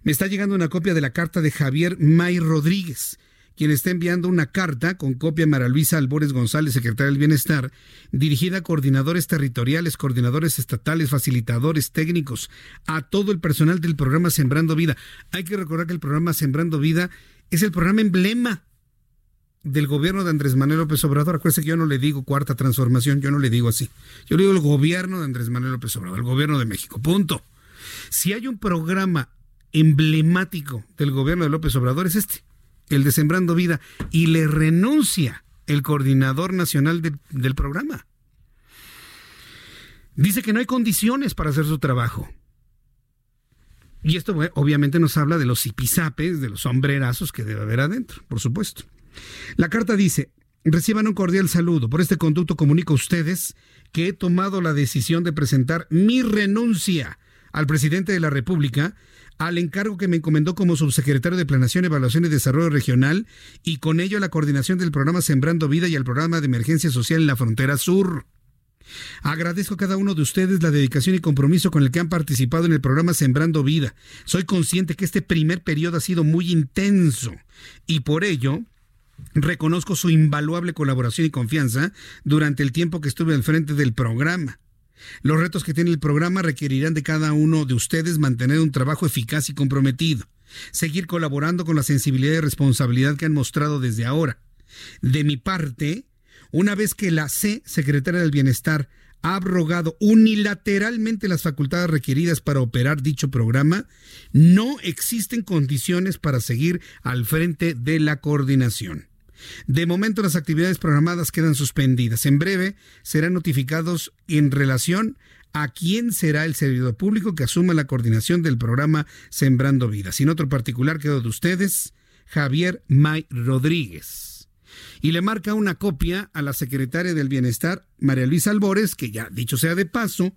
Me está llegando una copia de la carta de Javier May Rodríguez, quien está enviando una carta con copia a Mara Luisa Albores González, secretaria del Bienestar, dirigida a coordinadores territoriales, coordinadores estatales, facilitadores técnicos, a todo el personal del programa Sembrando Vida. Hay que recordar que el programa Sembrando Vida es el programa emblema del gobierno de Andrés Manuel López Obrador. Acuérdense que yo no le digo cuarta transformación, yo no le digo así. Yo le digo el gobierno de Andrés Manuel López Obrador, el gobierno de México. Punto. Si hay un programa emblemático del gobierno de López Obrador es este, el de Sembrando Vida, y le renuncia el coordinador nacional del programa. Dice que no hay condiciones para hacer su trabajo. Y esto obviamente nos habla de los zipizapes, de los sombrerazos que debe haber adentro, por supuesto. La carta dice, reciban un cordial saludo. Por este conducto comunico a ustedes que he tomado la decisión de presentar mi renuncia al presidente de la República al encargo que me encomendó como subsecretario de Planación, Evaluación y Desarrollo Regional y con ello la coordinación del programa Sembrando Vida y el programa de emergencia social en la frontera sur. Agradezco a cada uno de ustedes la dedicación y compromiso con el que han participado en el programa Sembrando Vida. Soy consciente que este primer periodo ha sido muy intenso y por ello reconozco su invaluable colaboración y confianza durante el tiempo que estuve al frente del programa. Los retos que tiene el programa requerirán de cada uno de ustedes mantener un trabajo eficaz y comprometido, seguir colaborando con la sensibilidad y responsabilidad que han mostrado desde ahora. De mi parte, una vez que la C, Secretaria del Bienestar, ha abrogado unilateralmente las facultades requeridas para operar dicho programa, no existen condiciones para seguir al frente de la coordinación. De momento las actividades programadas quedan suspendidas. En breve serán notificados en relación a quién será el servidor público que asuma la coordinación del programa Sembrando Vida. Sin otro particular quedo de ustedes, Javier May Rodríguez. Y le marca una copia a la secretaria del Bienestar, María Luisa Albores, que ya dicho sea de paso,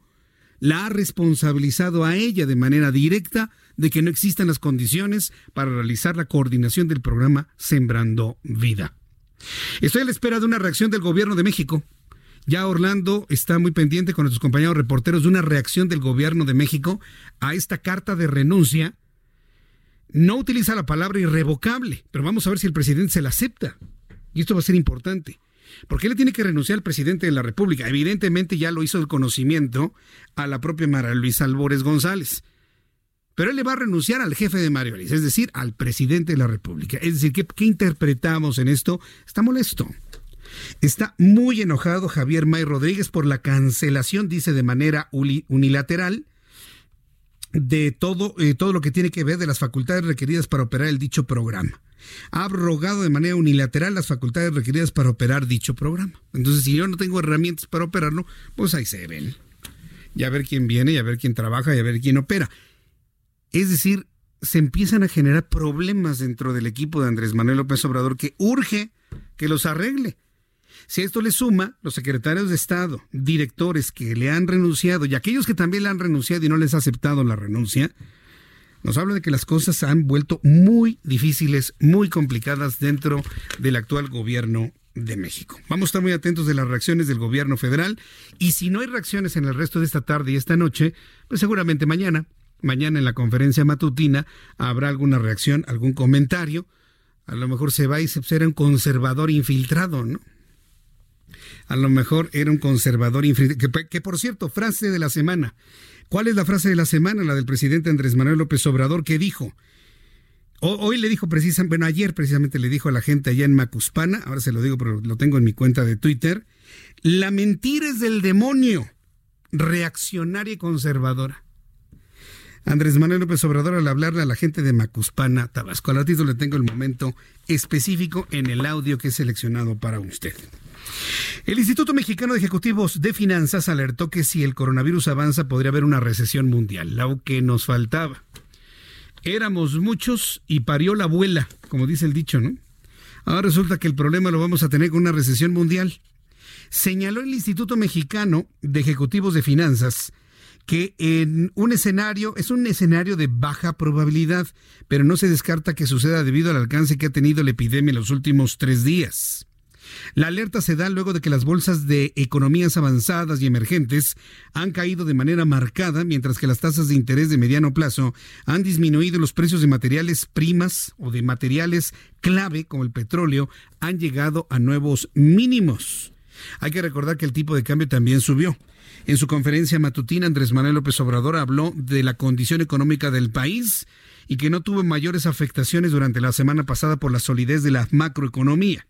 la ha responsabilizado a ella de manera directa de que no existan las condiciones para realizar la coordinación del programa Sembrando Vida. Estoy a la espera de una reacción del gobierno de México. Ya Orlando está muy pendiente con nuestros compañeros reporteros de una reacción del gobierno de México a esta carta de renuncia. No utiliza la palabra irrevocable, pero vamos a ver si el presidente se la acepta. Y esto va a ser importante. ¿Por qué le tiene que renunciar al presidente de la República? Evidentemente ya lo hizo el conocimiento a la propia María Luisa Albores González. Pero él le va a renunciar al jefe de Mario es decir, al presidente de la República. Es decir, ¿qué, interpretamos en esto? Está molesto. Está muy enojado Javier May Rodríguez por la cancelación, dice de manera unilateral, de todo, eh, todo lo que tiene que ver de las facultades requeridas para operar el dicho programa. Ha abrogado de manera unilateral las facultades requeridas para operar dicho programa. Entonces, si yo no tengo herramientas para operarlo, pues ahí se ven. Y a ver quién viene, y a ver quién trabaja, y a ver quién opera. Es decir, se empiezan a generar problemas dentro del equipo de Andrés Manuel López Obrador que urge que los arregle. Si esto le suma, los secretarios de Estado, directores que le han renunciado y aquellos que también le han renunciado y no les ha aceptado la renuncia, nos habla de que las cosas se han vuelto muy difíciles, muy complicadas dentro del actual gobierno de México. Vamos a estar muy atentos de las reacciones del gobierno federal y si no hay reacciones en el resto de esta tarde y esta noche, pues seguramente mañana Mañana en la conferencia matutina habrá alguna reacción, algún comentario. A lo mejor se va y se era un conservador infiltrado, ¿no? A lo mejor era un conservador infiltrado. Que, por cierto, frase de la semana. ¿Cuál es la frase de la semana? La del presidente Andrés Manuel López Obrador que dijo. Hoy le dijo precisamente, bueno, ayer precisamente le dijo a la gente allá en Macuspana, ahora se lo digo, pero lo tengo en mi cuenta de Twitter, la mentira es del demonio, reaccionaria y conservadora. Andrés Manuel López Obrador al hablarle a la gente de Macuspana, Tabasco. Al ratito le tengo el momento específico en el audio que he seleccionado para usted. El Instituto Mexicano de Ejecutivos de Finanzas alertó que si el coronavirus avanza podría haber una recesión mundial, lo que nos faltaba. Éramos muchos y parió la abuela, como dice el dicho, ¿no? Ahora resulta que el problema lo vamos a tener con una recesión mundial. Señaló el Instituto Mexicano de Ejecutivos de Finanzas que en un escenario, es un escenario de baja probabilidad, pero no se descarta que suceda debido al alcance que ha tenido la epidemia en los últimos tres días. La alerta se da luego de que las bolsas de economías avanzadas y emergentes han caído de manera marcada, mientras que las tasas de interés de mediano plazo han disminuido los precios de materiales primas o de materiales clave como el petróleo han llegado a nuevos mínimos. Hay que recordar que el tipo de cambio también subió. En su conferencia matutina, Andrés Manuel López Obrador habló de la condición económica del país y que no tuvo mayores afectaciones durante la semana pasada por la solidez de la macroeconomía.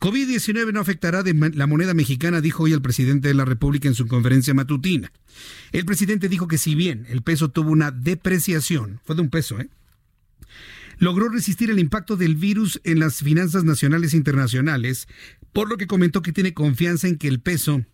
COVID-19 no afectará la moneda mexicana, dijo hoy el presidente de la República en su conferencia matutina. El presidente dijo que si bien el peso tuvo una depreciación, fue de un peso, ¿eh? logró resistir el impacto del virus en las finanzas nacionales e internacionales, por lo que comentó que tiene confianza en que el peso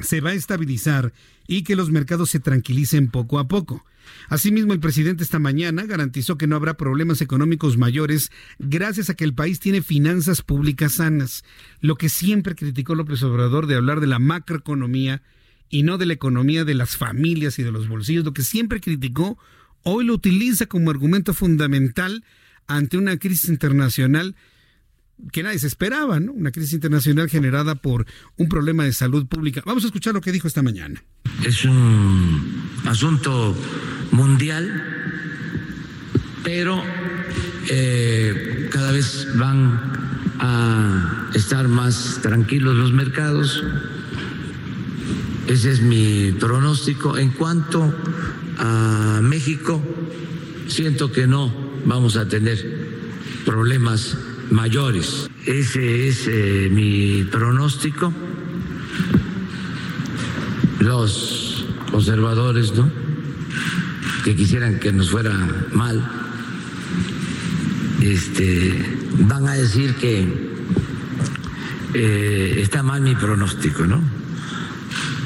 se va a estabilizar y que los mercados se tranquilicen poco a poco. Asimismo, el presidente esta mañana garantizó que no habrá problemas económicos mayores gracias a que el país tiene finanzas públicas sanas, lo que siempre criticó López Obrador de hablar de la macroeconomía y no de la economía de las familias y de los bolsillos, lo que siempre criticó, hoy lo utiliza como argumento fundamental ante una crisis internacional que nadie se esperaba, ¿no? Una crisis internacional generada por un problema de salud pública. Vamos a escuchar lo que dijo esta mañana. Es un asunto mundial, pero eh, cada vez van a estar más tranquilos los mercados. Ese es mi pronóstico. En cuanto a México, siento que no vamos a tener problemas mayores. Ese es eh, mi pronóstico. Los conservadores, ¿no? Que quisieran que nos fuera mal, este, van a decir que eh, está mal mi pronóstico, ¿no?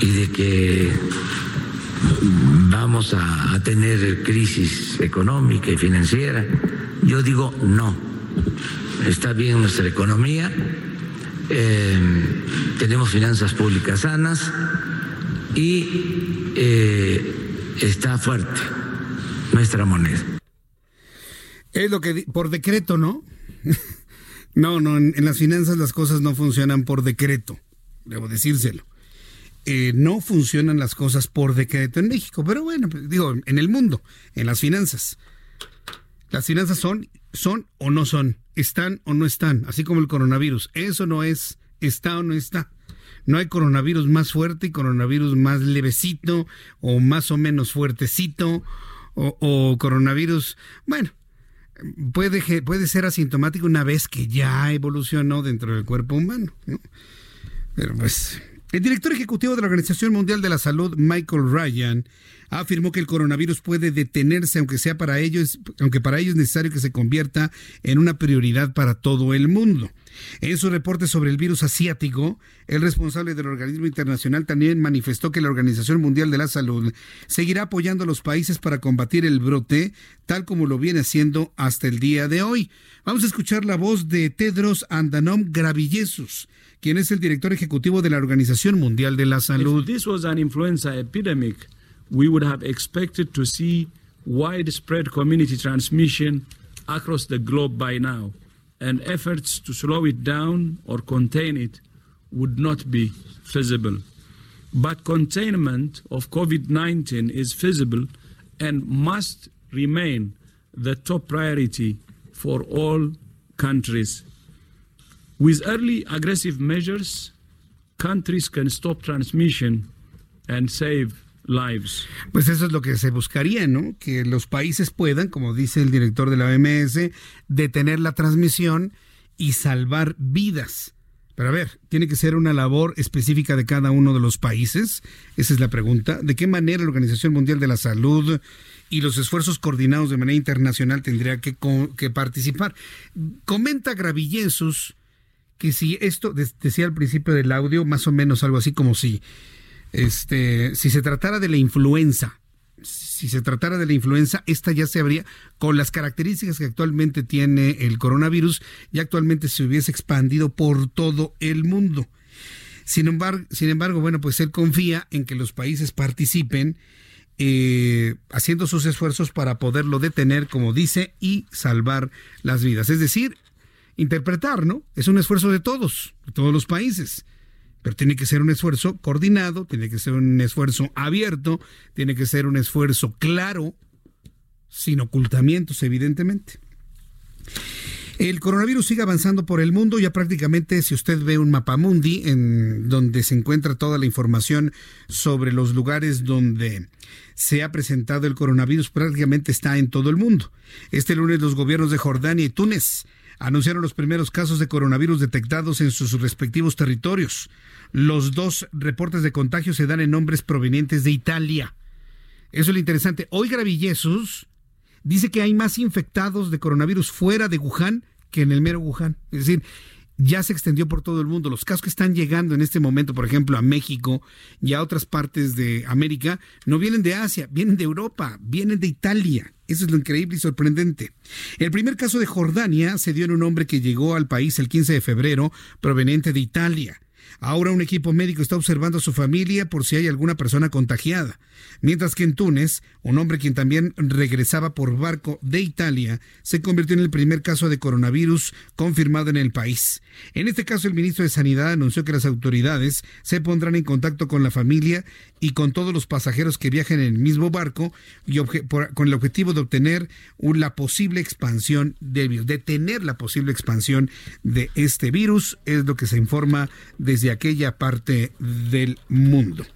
Y de que vamos a tener crisis económica y financiera. Yo digo no está bien nuestra economía, eh, tenemos finanzas públicas sanas y eh, está fuerte nuestra moneda. Es lo que por decreto, ¿no? no, no, en, las finanzas las cosas no funcionan por decreto, debo decírselo. Eh, no funcionan las cosas por decreto en México, pero bueno, pues, digo, en el mundo, en las finanzas. Las finanzas son, son o no son están o no están, así como el coronavirus. Eso no es está o no está. No hay coronavirus más fuerte y coronavirus más levecito o más o menos fuertecito o, coronavirus, bueno, puede, puede ser asintomático una vez que ya evolucionó dentro del cuerpo humano. Pero pues el director ejecutivo de la Organización Mundial de la Salud, Michael Ryan, afirmó que el coronavirus puede detenerse, aunque sea para ellos, aunque para ellos es necesario que se convierta en una prioridad para todo el mundo. En su reporte sobre el virus asiático, el responsable del organismo internacional también manifestó que la Organización Mundial de la Salud seguirá apoyando a los países para combatir el brote, tal como lo viene haciendo hasta el día de hoy. Vamos a escuchar la voz de Tedros Andanom Ghebreyesus, quien es el director ejecutivo de la Organización Mundial de la Salud. If this was an influenza epidemic, we would have expected to see widespread community transmission across the globe by now, and efforts to slow it down or contain it would not be feasible. But containment of COVID 19 is feasible and must remain the top priority for all countries With early aggressive measures, countries can stop transmission and save lives. Pues eso es lo que se buscaría, ¿no? Que los países puedan, como dice el director de la OMS, detener la transmisión y salvar vidas. Pero a ver, tiene que ser una labor específica de cada uno de los países. Esa es la pregunta. ¿De qué manera la Organización Mundial de la Salud y los esfuerzos coordinados de manera internacional tendría que, que participar? Comenta Gravillensus que si esto, decía al principio del audio, más o menos algo así como si, este, si se tratara de la influenza, si se tratara de la influenza, esta ya se habría, con las características que actualmente tiene el coronavirus, ya actualmente se hubiese expandido por todo el mundo. Sin embargo, sin embargo bueno, pues él confía en que los países participen eh, haciendo sus esfuerzos para poderlo detener, como dice, y salvar las vidas. Es decir, interpretar, ¿no? Es un esfuerzo de todos, de todos los países. Pero tiene que ser un esfuerzo coordinado, tiene que ser un esfuerzo abierto, tiene que ser un esfuerzo claro, sin ocultamientos, evidentemente. El coronavirus sigue avanzando por el mundo, ya prácticamente si usted ve un mapa mundi en donde se encuentra toda la información sobre los lugares donde se ha presentado el coronavirus, prácticamente está en todo el mundo. Este lunes los gobiernos de Jordania y Túnez anunciaron los primeros casos de coronavirus detectados en sus respectivos territorios. Los dos reportes de contagio se dan en nombres provenientes de Italia. Eso es lo interesante. Hoy Gravillesus dice que hay más infectados de coronavirus fuera de Wuhan que en el mero Wuhan. Es decir, ya se extendió por todo el mundo. Los casos que están llegando en este momento, por ejemplo, a México y a otras partes de América, no vienen de Asia, vienen de Europa, vienen de Italia. Eso es lo increíble y sorprendente. El primer caso de Jordania se dio en un hombre que llegó al país el 15 de febrero proveniente de Italia. Ahora un equipo médico está observando a su familia por si hay alguna persona contagiada. Mientras que en Túnez, un hombre quien también regresaba por barco de Italia se convirtió en el primer caso de coronavirus confirmado en el país. En este caso, el ministro de Sanidad anunció que las autoridades se pondrán en contacto con la familia y con todos los pasajeros que viajen en el mismo barco y con el objetivo de obtener la posible expansión del virus, detener la posible expansión de este virus, es lo que se informa desde aquella parte del mundo.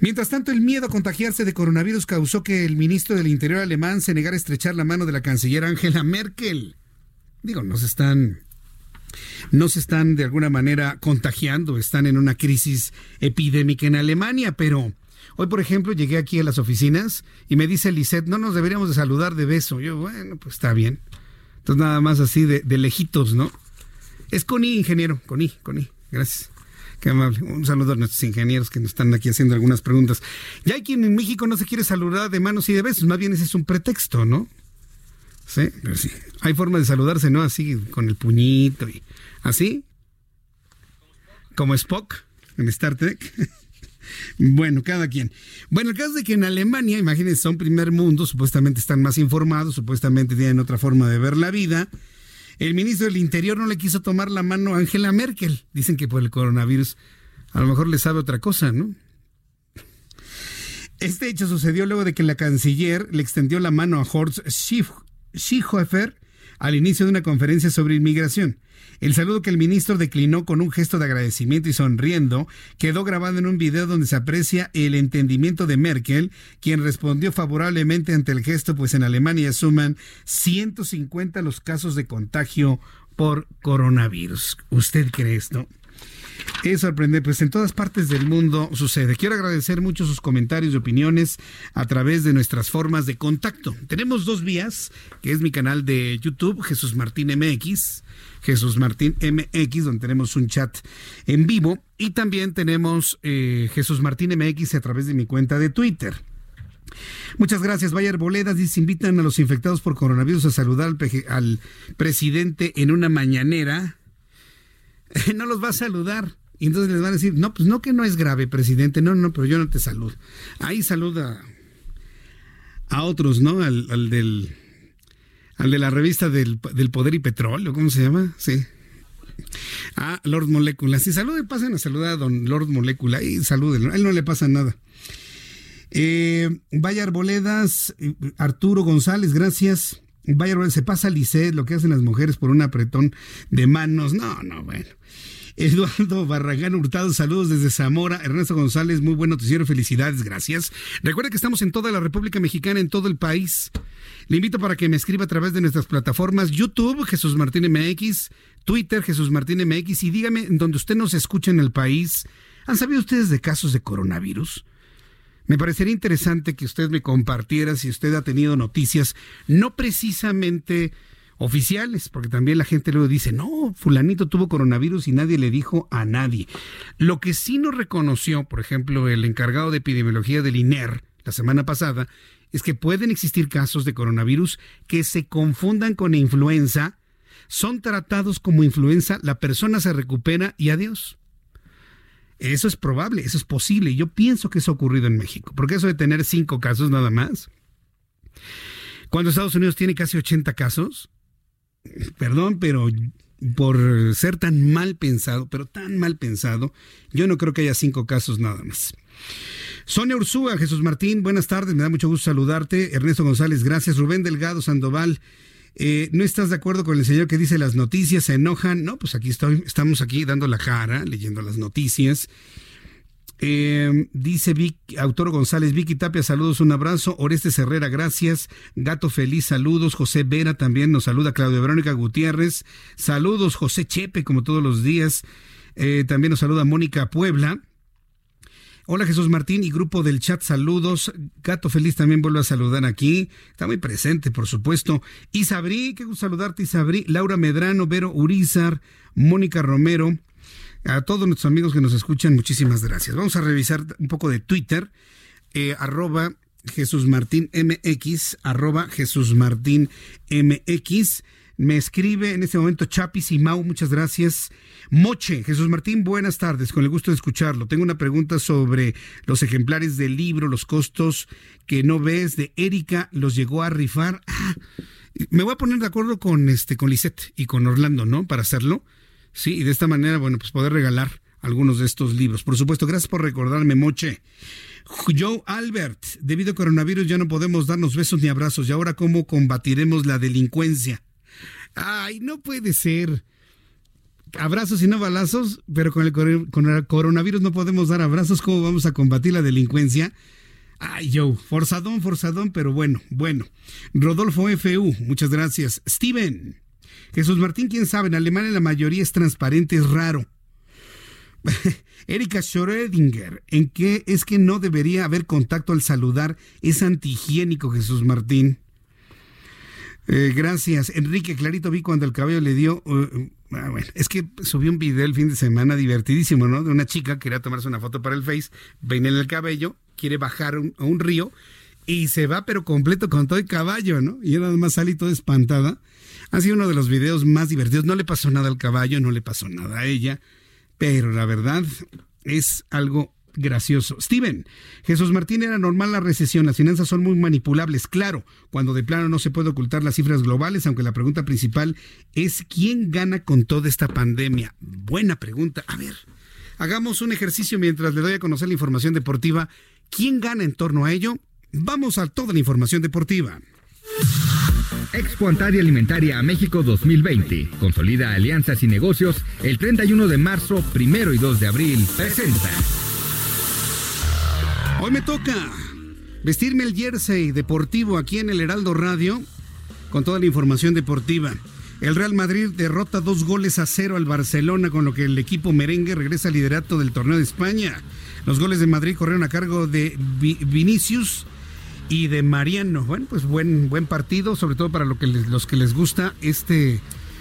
Mientras tanto, el miedo a contagiarse de coronavirus causó que el ministro del Interior alemán se negara a estrechar la mano de la canciller Angela Merkel. Digo, no se están no se están de alguna manera contagiando, están en una crisis epidémica en Alemania, pero hoy, por ejemplo, llegué aquí a las oficinas y me dice Lisette, no nos deberíamos de saludar de beso. Yo, bueno, pues está bien. Entonces nada más así de, de lejitos, ¿no? Es Connie, ingeniero, Connie, Connie, gracias. Qué amable. Un saludo a nuestros ingenieros que nos están aquí haciendo algunas preguntas. Ya hay quien en México no se quiere saludar de manos y de besos, más bien ese es un pretexto, ¿no? Sí, pero sí. Hay forma de saludarse, ¿no? Así, con el puñito y así. Como Spock en Star Trek. Bueno, cada quien. Bueno, el caso de que en Alemania, imagínense, son primer mundo, supuestamente están más informados, supuestamente tienen otra forma de ver la vida. El ministro del Interior no le quiso tomar la mano a Angela Merkel. Dicen que por el coronavirus a lo mejor le sabe otra cosa, ¿no? Este hecho sucedió luego de que la canciller le extendió la mano a Horst Seehofer al inicio de una conferencia sobre inmigración. El saludo que el ministro declinó con un gesto de agradecimiento y sonriendo quedó grabado en un video donde se aprecia el entendimiento de Merkel, quien respondió favorablemente ante el gesto, pues en Alemania suman 150 los casos de contagio por coronavirus. ¿Usted cree esto? Es sorprendente, pues en todas partes del mundo sucede. Quiero agradecer mucho sus comentarios y opiniones a través de nuestras formas de contacto. Tenemos dos vías, que es mi canal de YouTube, Jesús Martín MX, Jesús Martín MX, donde tenemos un chat en vivo, y también tenemos eh, Jesús Martín MX a través de mi cuenta de Twitter. Muchas gracias. Bayer Boledas dice, invitan a los infectados por coronavirus a saludar al, al presidente en una mañanera. no los va a saludar. Y entonces les van a decir, no, pues no que no es grave, presidente, no, no, pero yo no te saludo. Ahí saluda a otros, ¿no? Al, del al de la revista del, Poder y Petróleo, ¿cómo se llama? Sí. A Lord Molecula. Sí, saluden, pasen a saludar a don Lord Molecula y saluden, a él no le pasa nada. Eh, Vaya Arboledas, Arturo González, gracias. Vaya se pasa Lisset, lo que hacen las mujeres por un apretón de manos. No, no, bueno. Eduardo Barragán Hurtado, saludos desde Zamora. Ernesto González, muy buen noticiero, felicidades, gracias. Recuerda que estamos en toda la República Mexicana, en todo el país. Le invito para que me escriba a través de nuestras plataformas YouTube, Jesús Martín MX, Twitter, Jesús Martín MX, y dígame en donde usted nos escucha en el país. ¿Han sabido ustedes de casos de coronavirus? Me parecería interesante que usted me compartiera si usted ha tenido noticias, no precisamente oficiales, porque también la gente luego dice, no, fulanito tuvo coronavirus y nadie le dijo a nadie. Lo que sí nos reconoció, por ejemplo, el encargado de epidemiología del INER, la semana pasada, es que pueden existir casos de coronavirus que se confundan con influenza, son tratados como influenza, la persona se recupera y adiós. Eso es probable, eso es posible. Yo pienso que eso ha ocurrido en México. Porque eso de tener cinco casos nada más. Cuando Estados Unidos tiene casi 80 casos, perdón, pero por ser tan mal pensado, pero tan mal pensado, yo no creo que haya cinco casos nada más. Sonia Ursúa, Jesús Martín, buenas tardes, me da mucho gusto saludarte. Ernesto González, gracias. Rubén Delgado Sandoval, eh, ¿no estás de acuerdo con el señor que dice las noticias se enojan? No, pues aquí estamos aquí dando la cara, leyendo las noticias. Eh, dice Vic, autor González, Vicky Tapia, saludos, un abrazo. Orestes Herrera, gracias. Gato Feliz, saludos. José Vera también nos saluda. Claudia Verónica Gutiérrez, saludos. José Chepe, como todos los días. Eh, también nos saluda Mónica Puebla. Hola Jesús Martín y grupo del chat, saludos. Gato Feliz también vuelve a saludar aquí. Está muy presente, por supuesto. Isabrí, qué gusto saludarte, Isabrí. Laura Medrano, Vero Urizar, Mónica Romero. A todos nuestros amigos que nos escuchan, muchísimas gracias. Vamos a revisar un poco de Twitter, eh, arroba Jesús Martín MX, arroba Jesús Martín MX. Me escribe en este momento Chapis y Mau, muchas gracias. Moche, Jesús Martín, buenas tardes, con el gusto de escucharlo. Tengo una pregunta sobre los ejemplares del libro, los costos que no ves de Erika, los llegó a rifar. Ah, me voy a poner de acuerdo con este con Lisette y con Orlando, ¿no? Para hacerlo. Sí, y de esta manera, bueno, pues poder regalar algunos de estos libros. Por supuesto, gracias por recordarme, Moche. Joe Albert, debido a coronavirus ya no podemos darnos besos ni abrazos. ¿Y ahora cómo combatiremos la delincuencia? Ay, no puede ser. Abrazos y no balazos, pero con el, con el coronavirus no podemos dar abrazos. ¿Cómo vamos a combatir la delincuencia? Ay, Joe, forzadón, forzadón, pero bueno, bueno. Rodolfo FU, muchas gracias. Steven, Jesús Martín, quién sabe, en Alemania la mayoría es transparente, es raro. Erika Schrödinger, ¿en qué es que no debería haber contacto al saludar? Es antihigiénico, Jesús Martín. Eh, gracias. Enrique, clarito vi cuando el cabello le dio... Uh, uh, ah, bueno, es que subí un video el fin de semana divertidísimo, ¿no? De una chica que quería tomarse una foto para el Face, en el cabello, quiere bajar a un río y se va pero completo con todo el caballo, ¿no? Y nada más salí toda espantada ha sido uno de los videos más divertidos. No le pasó nada al caballo, no le pasó nada a ella, pero la verdad es algo gracioso. Steven, Jesús Martín era normal la recesión, las finanzas son muy manipulables, claro, cuando de plano no se puede ocultar las cifras globales, aunque la pregunta principal es ¿quién gana con toda esta pandemia? Buena pregunta. A ver, hagamos un ejercicio mientras le doy a conocer la información deportiva. ¿Quién gana en torno a ello? Vamos a toda la información deportiva. Expo Antaria Alimentaria a México 2020. Consolida alianzas y negocios el 31 de marzo, primero y 2 de abril. Presenta. Hoy me toca vestirme el jersey deportivo aquí en el Heraldo Radio con toda la información deportiva. El Real Madrid derrota dos goles a cero al Barcelona, con lo que el equipo merengue regresa al liderato del torneo de España. Los goles de Madrid corrieron a cargo de Vinicius y de Mariano. Bueno, pues buen, buen partido, sobre todo para lo que los que les gusta este,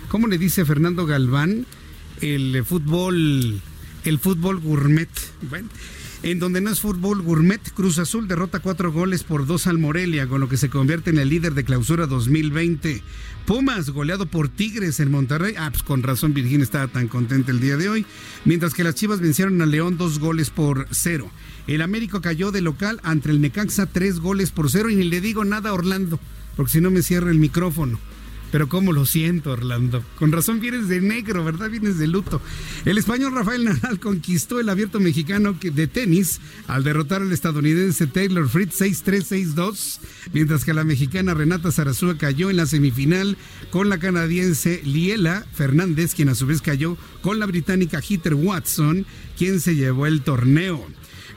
¿cómo le dice Fernando Galván? El fútbol, el fútbol gourmet. Bueno, en donde no es fútbol gourmet, Cruz Azul derrota cuatro goles por dos al Morelia, con lo que se convierte en el líder de clausura 2020. Pumas, goleado por Tigres en Monterrey. Ah, pues con razón Virginia estaba tan contenta el día de hoy. Mientras que las Chivas vencieron a León dos goles por cero. El Américo cayó de local ante el Necaxa tres goles por cero y ni le digo nada a Orlando, porque si no me cierra el micrófono. Pero cómo lo siento, Orlando. Con razón vienes de negro, ¿verdad? Vienes de luto. El español Rafael Nadal conquistó el abierto mexicano de tenis al derrotar al estadounidense Taylor Fritz 6-3-6-2, mientras que la mexicana Renata Zarazúa cayó en la semifinal con la canadiense Liela Fernández, quien a su vez cayó con la británica Heather Watson, quien se llevó el torneo.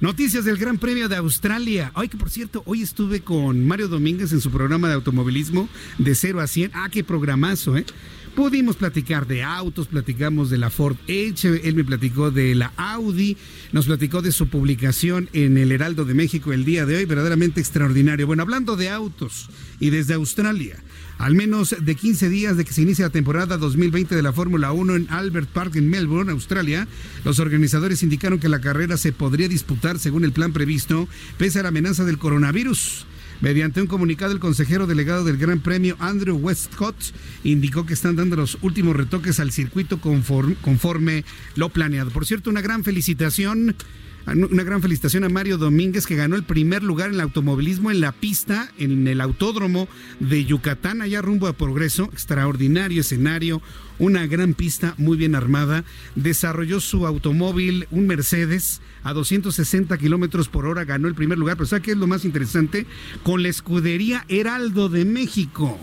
Noticias del Gran Premio de Australia. Ay, que por cierto, hoy estuve con Mario Domínguez en su programa de automovilismo de 0 a 100. Ah, qué programazo, ¿eh? Pudimos platicar de autos, platicamos de la Ford Edge, él me platicó de la Audi, nos platicó de su publicación en el Heraldo de México el día de hoy, verdaderamente extraordinario. Bueno, hablando de autos y desde Australia, al menos de 15 días de que se inicie la temporada 2020 de la Fórmula 1 en Albert Park en Melbourne, Australia, los organizadores indicaron que la carrera se podría disputar según el plan previsto, pese a la amenaza del coronavirus. Mediante un comunicado, el consejero delegado del Gran Premio, Andrew Westcott, indicó que están dando los últimos retoques al circuito conforme, conforme lo planeado. Por cierto, una gran felicitación una gran felicitación a Mario Domínguez que ganó el primer lugar en el automovilismo en la pista en el autódromo de Yucatán, allá rumbo a Progreso. Extraordinario escenario, una gran pista muy bien armada. Desarrolló su automóvil, un Mercedes, a 260 kilómetros por hora, ganó el primer lugar. Pero ¿sabe qué es lo más interesante? Con la escudería Heraldo de México.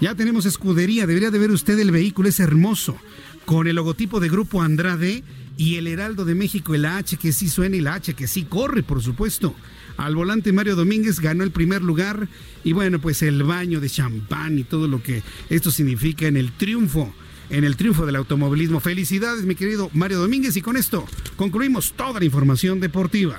Ya tenemos escudería, debería de ver usted el vehículo, es hermoso. Con el logotipo de Grupo Andrade y el Heraldo de México, el H que sí suena y la H que sí corre, por supuesto. Al volante Mario Domínguez ganó el primer lugar y bueno, pues el baño de champán y todo lo que esto significa en el triunfo, en el triunfo del automovilismo. Felicidades, mi querido Mario Domínguez y con esto concluimos toda la información deportiva.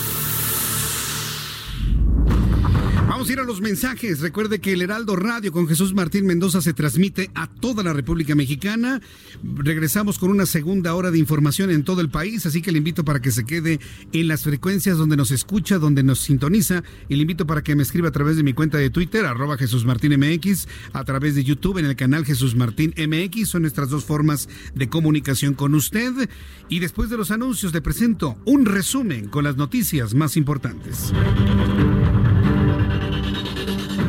Vamos a ir a los mensajes. Recuerde que el Heraldo Radio con Jesús Martín Mendoza se transmite a toda la República Mexicana. Regresamos con una segunda hora de información en todo el país, así que le invito para que se quede en las frecuencias donde nos escucha, donde nos sintoniza. Y le invito para que me escriba a través de mi cuenta de Twitter, arroba Jesús Martín MX, a través de YouTube en el canal Jesús Martín MX. Son nuestras dos formas de comunicación con usted. Y después de los anuncios le presento un resumen con las noticias más importantes.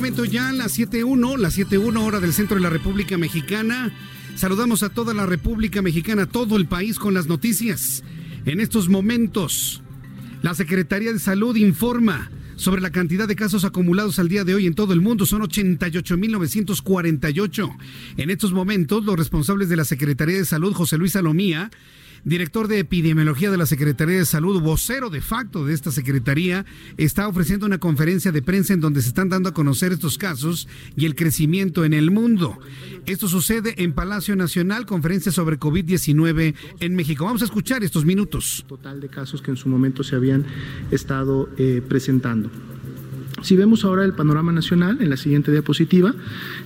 Momento ya las 7.1, las 7.1 hora del centro de la República Mexicana. Saludamos a toda la República Mexicana, todo el país con las noticias. En estos momentos, la Secretaría de Salud informa sobre la cantidad de casos acumulados al día de hoy en todo el mundo. Son 88.948. En estos momentos, los responsables de la Secretaría de Salud, José Luis Salomía, director de epidemiología de la Secretaría de Salud, vocero de facto de esta Secretaría, está ofreciendo una conferencia de prensa en donde se están dando a conocer estos casos y el crecimiento en el mundo. Esto sucede en Palacio Nacional, conferencia sobre COVID-19 en México. Vamos a escuchar estos minutos. Total de casos que en su momento se habían estado eh, presentando. Si vemos ahora el panorama nacional en la siguiente diapositiva,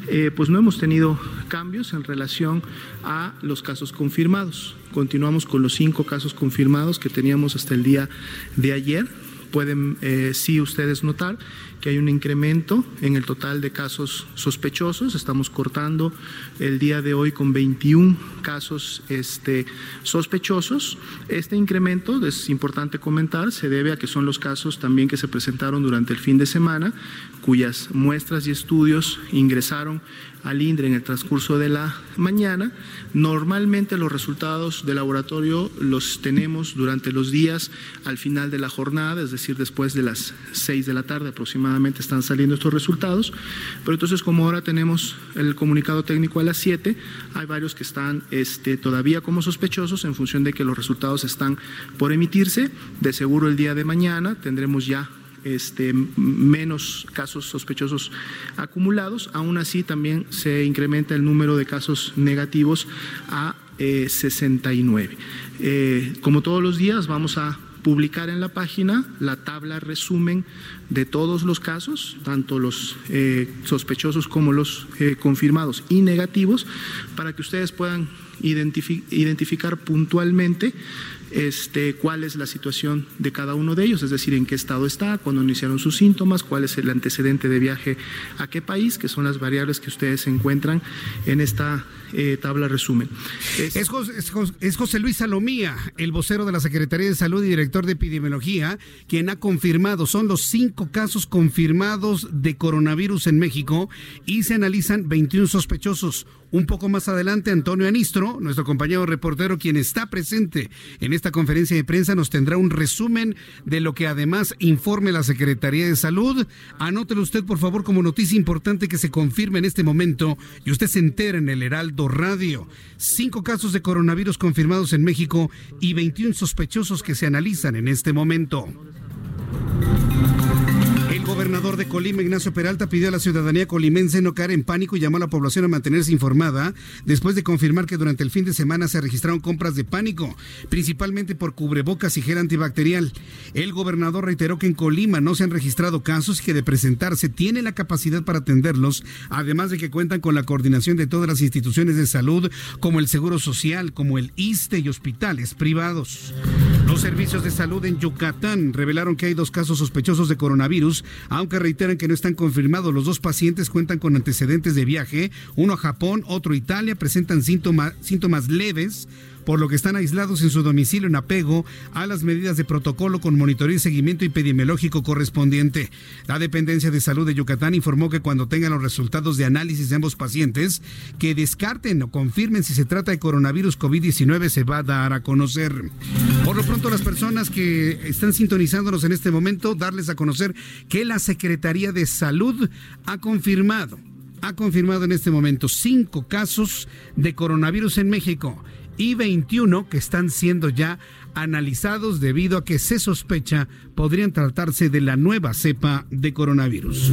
eh, pues no hemos tenido cambios en relación a los casos confirmados. Continuamos con los cinco casos confirmados que teníamos hasta el día de ayer. pueden eh, sí ustedes notar que hay un incremento en el total de casos sospechosos. Estamos cortando el día de hoy con 21 casos este, sospechosos. Este incremento, es importante comentar, se debe a que son los casos también que se presentaron durante el fin de semana, cuyas muestras y estudios ingresaron al INDRE en el transcurso de la mañana. Normalmente los resultados de laboratorio los tenemos durante los días al final de la jornada, es decir, después de las seis de la tarde aproximadamente están saliendo estos resultados. Pero entonces como ahora tenemos el comunicado técnico a las siete, hay varios que están este, todavía como sospechosos en función de que los resultados están por emitirse. De seguro el día de mañana tendremos ya este, menos casos sospechosos acumulados. Aún así, también se incrementa el número de casos negativos a 69. Eh, eh, como todos los días, vamos a publicar en la página la tabla resumen de todos los casos, tanto los eh, sospechosos como los confirmados y negativos, para que ustedes puedan identificar puntualmente este, cuál es la situación de cada uno de ellos, es decir, en qué estado está, cuándo iniciaron sus síntomas, cuál es el antecedente de viaje a qué país, que son las variables que ustedes encuentran en esta eh, tabla resumen. Es, José, Luis Salomía, el vocero de la Secretaría de Salud y director de epidemiología, quien ha confirmado, son los cinco casos confirmados de coronavirus en México y se analizan 21 sospechosos. Un poco más adelante, Antonio Anistro, nuestro compañero reportero, quien está presente en esta conferencia de prensa, nos tendrá un resumen de lo que además informe la Secretaría de Salud. Anótelo usted, por favor, como noticia importante que se confirme en este momento y usted se entera en el Heraldo Radio. Cinco casos de coronavirus confirmados en México y 21 sospechosos que se analizan en este momento gobernador de Colima, Ignacio Peralta, pidió a la ciudadanía colimense no caer en pánico y llamó a la población a mantenerse informada después de confirmar que durante el fin de semana se registraron compras de pánico, principalmente por cubrebocas y gel antibacterial. El gobernador reiteró que en Colima no se han registrado casos y que de presentarse tiene la capacidad para atenderlos, además de que cuentan con la coordinación de todas las instituciones de salud, como el Seguro Social, como el ISTE y hospitales privados. Los servicios de salud en Yucatán revelaron que hay dos casos sospechosos de coronavirus aunque reiteran que no están confirmados. Los dos pacientes cuentan con antecedentes de viaje, uno a Japón, otro a Italia, presentan síntomas, leves por lo que están aislados en su domicilio en apego a las medidas de protocolo con monitoreo y seguimiento epidemiológico correspondiente. La dependencia de salud de Yucatán informó que cuando tengan los resultados de análisis de ambos pacientes, que descarten o confirmen si se trata de coronavirus COVID-19 se va a dar a conocer. Por lo pronto, las personas que están sintonizándonos en este momento, darles a conocer que la Secretaría de Salud ha confirmado ha confirmado en este momento cinco casos de coronavirus en México y 21 que están siendo ya analizados debido a que se sospecha podrían tratarse de la nueva cepa de coronavirus.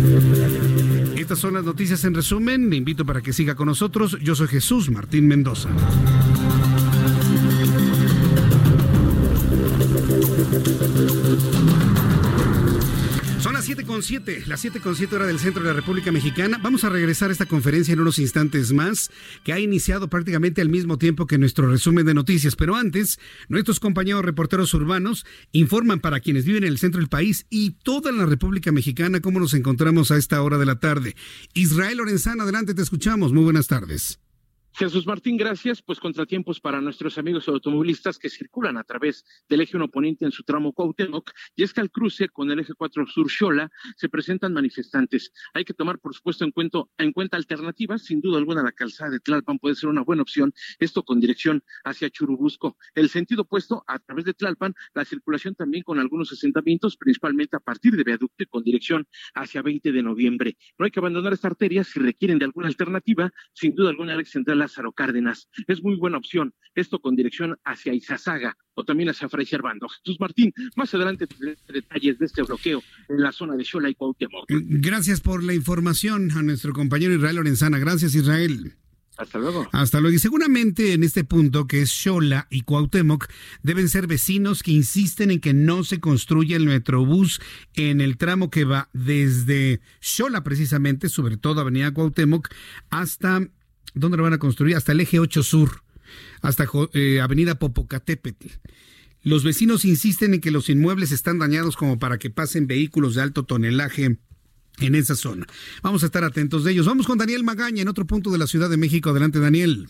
Estas son las noticias en resumen. Le invito para que siga con nosotros. Yo soy Jesús Martín Mendoza. 7 con 7, las 7 con 7 hora del centro de la República Mexicana. Vamos a regresar a esta conferencia en unos instantes más, que ha iniciado prácticamente al mismo tiempo que nuestro resumen de noticias. Pero antes, nuestros compañeros reporteros urbanos informan para quienes viven en el centro del país y toda la República Mexicana cómo nos encontramos a esta hora de la tarde. Israel Lorenzana, adelante, te escuchamos. Muy buenas tardes. Jesús Martín, gracias. Pues contratiempos para nuestros amigos automovilistas que circulan a través del eje 1 poniente en su tramo Cuauhtémoc. Y es que al cruce con el eje 4 sur Xola se presentan manifestantes. Hay que tomar, por supuesto, en cuenta, en cuenta alternativas. Sin duda alguna, la calzada de Tlalpan puede ser una buena opción. Esto con dirección hacia Churubusco. El sentido opuesto, a través de Tlalpan, la circulación también con algunos asentamientos, principalmente a partir de Viaducto y con dirección hacia 20 de noviembre. No hay que abandonar esta arteria si requieren de alguna alternativa. Sin duda alguna, Alex Central Lázaro Cárdenas. Es muy buena opción. Esto con dirección hacia Izazaga o también hacia Fray Servando. Jesús Martín, más adelante detalles de este bloqueo en la zona de Xola y Cuauhtémoc. Gracias por la información a nuestro compañero Israel Lorenzana. Gracias, Israel. Hasta luego. Hasta luego. Y seguramente en este punto, que es Xola y Cuauhtémoc, deben ser vecinos que insisten en que no se construya el metrobús en el tramo que va desde Xola, precisamente, sobre todo Avenida Cuauhtémoc, hasta ¿Dónde lo van a construir? Hasta el eje 8 sur, hasta eh, Avenida Popocatépetl. Los vecinos insisten en que los inmuebles están dañados como para que pasen vehículos de alto tonelaje en esa zona. Vamos a estar atentos de ellos. Vamos con Daniel Magaña en otro punto de la Ciudad de México. Adelante, Daniel.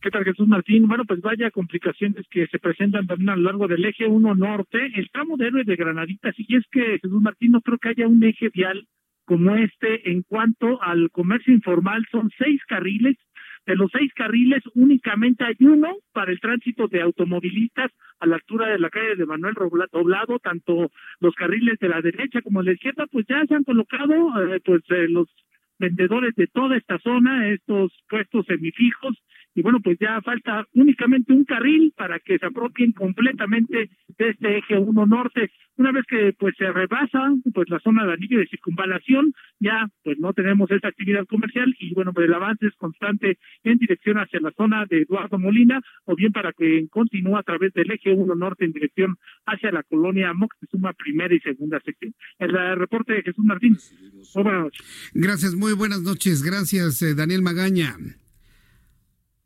¿Qué tal, Jesús Martín? Bueno, pues vaya complicaciones que se presentan también a lo largo del eje 1 norte, el tramo de Héroe de Granaditas. Y es que, Jesús Martín, no creo que haya un eje vial como este en cuanto al comercio informal. Son seis carriles de los seis carriles, únicamente hay uno para el tránsito de automovilistas a la altura de la calle de Manuel Doblado, tanto los carriles de la derecha como de la izquierda, pues ya se han colocado eh, pues eh, los vendedores de toda esta zona, estos puestos semifijos, y bueno, pues ya falta únicamente un carril para que se apropien completamente de este eje 1 norte. Una vez que pues se rebasa pues la zona de anillo de circunvalación, ya pues no tenemos esa actividad comercial y bueno, pues el avance es constante en dirección hacia la zona de Eduardo Molina o bien para que continúe a través del eje 1 norte en dirección hacia la colonia Moctezuma primera y segunda sección. El reporte de Jesús Martín. Buenas noches. Gracias, muy buenas noches. Gracias, eh, Daniel Magaña.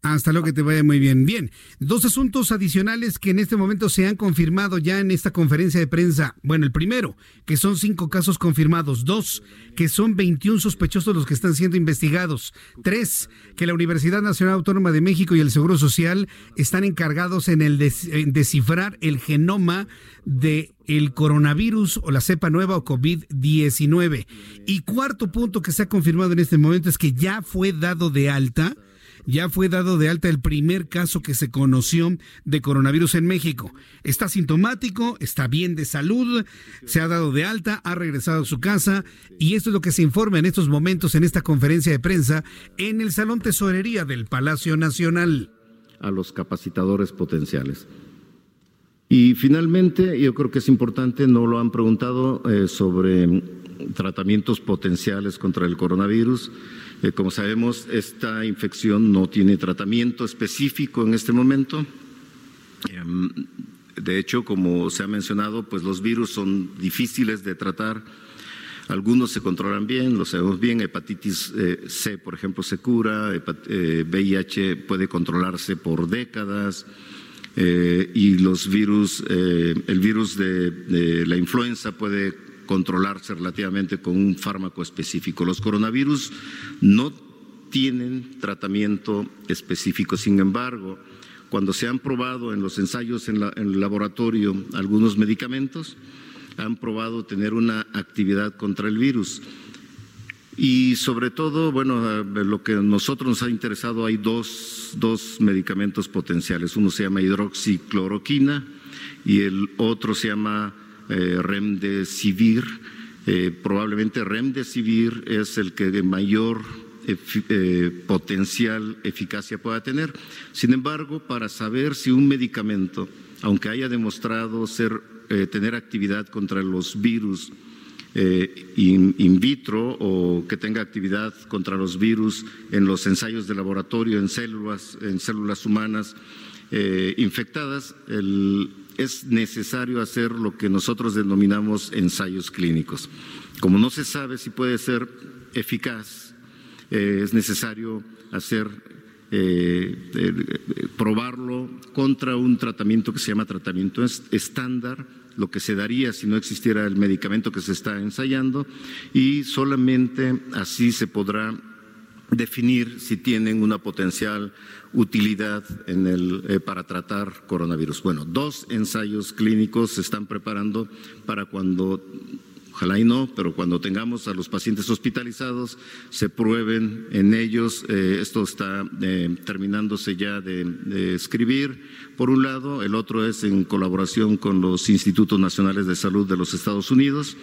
Hasta luego, que te vaya muy bien. Bien, dos asuntos adicionales que en este momento se han confirmado ya en esta conferencia de prensa. Bueno, el primero, que son cinco casos confirmados. Dos, que son 21 sospechosos los que están siendo investigados. Tres, que la Universidad Nacional Autónoma de México y el Seguro Social están encargados en el descifrar el genoma de el coronavirus o la cepa nueva o COVID-19. Y cuarto punto que se ha confirmado en este momento es que ya fue dado de alta ya fue dado de alta el primer caso que se conoció de coronavirus en México. Está sintomático, está bien de salud, se ha dado de alta, ha regresado a su casa y esto es lo que se informa en estos momentos en esta conferencia de prensa en el Salón Tesorería del Palacio Nacional. A los capacitadores potenciales. Y finalmente, yo creo que es importante, no lo han preguntado, eh, sobre tratamientos potenciales contra el coronavirus. Eh, como sabemos, esta infección no tiene tratamiento específico en este momento. Em, de hecho, como se ha mencionado, pues los virus son difíciles de tratar. Algunos se controlan bien, lo sabemos bien. Hepatitis eh, C, por ejemplo, se cura. VIH eh, puede controlarse por décadas. y los virus, el virus de la influenza puede controlarse relativamente con un fármaco específico. Los coronavirus no tienen tratamiento específico, sin embargo, cuando se han probado en los ensayos en, el laboratorio algunos medicamentos, han probado tener una actividad contra el virus. Y sobre todo, bueno, lo que a nosotros nos ha interesado, hay dos, dos medicamentos potenciales. Uno se llama hidroxicloroquina y el otro se llama remdesivir. Eh, probablemente remdesivir es el que de mayor eh, potencial eficacia pueda tener. Sin embargo, para saber si un medicamento, aunque haya demostrado ser, tener actividad contra los virus in, vitro o que tenga actividad contra los virus en los ensayos de laboratorio en células, en células humanas infectadas, el, es necesario hacer lo que nosotros denominamos ensayos clínicos. Como no se sabe si puede ser eficaz, eh, es necesario hacer eh, eh, probarlo contra un tratamiento que se llama tratamiento estándar, lo que se daría si no existiera el medicamento que se está ensayando, y solamente así se podrá definir si tienen una potencial utilidad en el, eh, para tratar coronavirus. Bueno, dos ensayos clínicos se están preparando para cuando ojalá y no, pero cuando tengamos a los pacientes hospitalizados, se prueben en ellos. Eh, esto está eh, terminándose ya de, escribir, por un lado, el otro es en colaboración con los Institutos Nacionales de Salud de los Estados Unidos,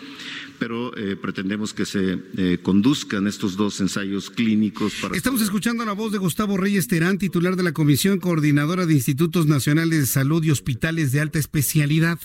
pero eh, pretendemos que se conduzcan estos dos ensayos clínicos. Para Estamos escuchando la voz de Gustavo Reyes Terán, titular de la Comisión Coordinadora de Institutos Nacionales de Salud y Hospitales de Alta Especialidad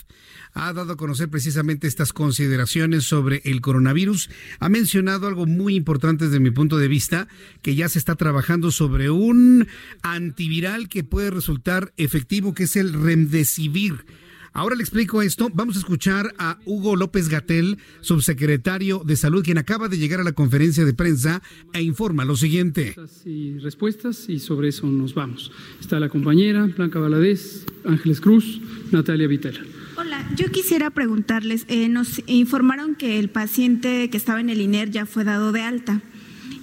ha dado a conocer precisamente estas consideraciones sobre el coronavirus. Ha mencionado algo muy importante desde mi punto de vista, que ya se está trabajando sobre un antiviral que puede resultar efectivo, que es el remdesivir. Ahora le explico esto. Vamos a escuchar a Hugo López Gatel, subsecretario de Salud, quien acaba de llegar a la conferencia de prensa e informa lo siguiente. Y respuestas y sobre eso nos vamos. Está la compañera Blanca Valadez, Ángeles Cruz, Natalia Vitela. Hola, yo quisiera preguntarles, eh, nos informaron que el paciente que estaba en el INER ya fue dado de alta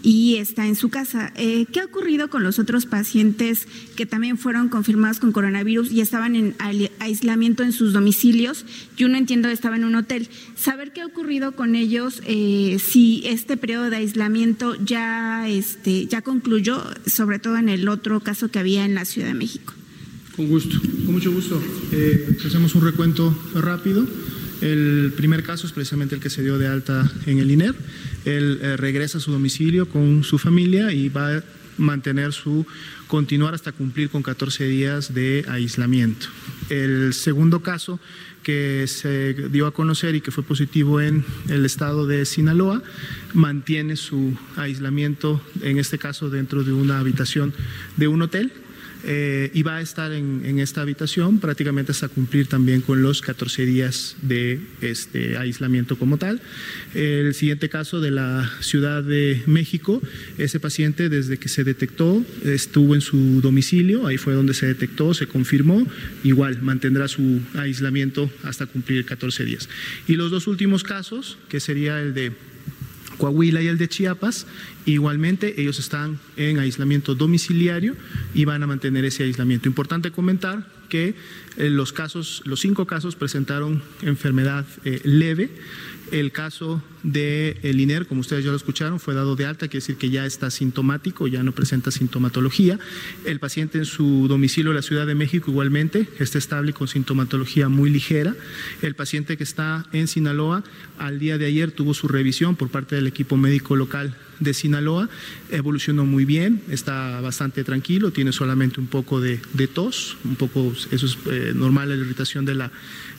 y está en su casa. Eh, ¿Qué ha ocurrido con los otros pacientes que también fueron confirmados con coronavirus y estaban en aislamiento en sus domicilios? Yo no entiendo, estaba en un hotel. Saber qué ha ocurrido con ellos, eh, si este periodo de aislamiento ya, este, ya concluyó, sobre todo en el otro caso que había en la Ciudad de México. Con gusto, con mucho gusto. Eh, hacemos un recuento rápido. El primer caso es precisamente el que se dio de alta en el INER. Él eh, regresa a su domicilio con su familia y va a mantener su continuar hasta cumplir con 14 días de aislamiento. El segundo caso que se dio a conocer y que fue positivo en el estado de Sinaloa, mantiene su aislamiento, en este caso dentro de una habitación de un hotel, eh, y va a estar en, esta habitación prácticamente hasta cumplir también con los 14 días de este aislamiento como tal. El siguiente caso de la Ciudad de México, ese paciente desde que se detectó estuvo en su domicilio, ahí fue donde se detectó, se confirmó, igual mantendrá su aislamiento hasta cumplir 14 días. Y los dos últimos casos, que sería el de Coahuila y el de Chiapas, igualmente ellos están en aislamiento domiciliario y van a mantener ese aislamiento. Importante comentar que eh, los casos, los cinco casos presentaron enfermedad eh, leve el caso de el INER, como ustedes ya lo escucharon, fue dado de alta, quiere decir que ya está sintomático, ya no presenta sintomatología. El paciente en su domicilio en la Ciudad de México igualmente está estable con sintomatología muy ligera. El paciente que está en Sinaloa al día de ayer tuvo su revisión por parte del equipo médico local de Sinaloa, evolucionó muy bien, está bastante tranquilo, tiene solamente un poco de, tos, un poco, eso es eh, normal, la irritación de la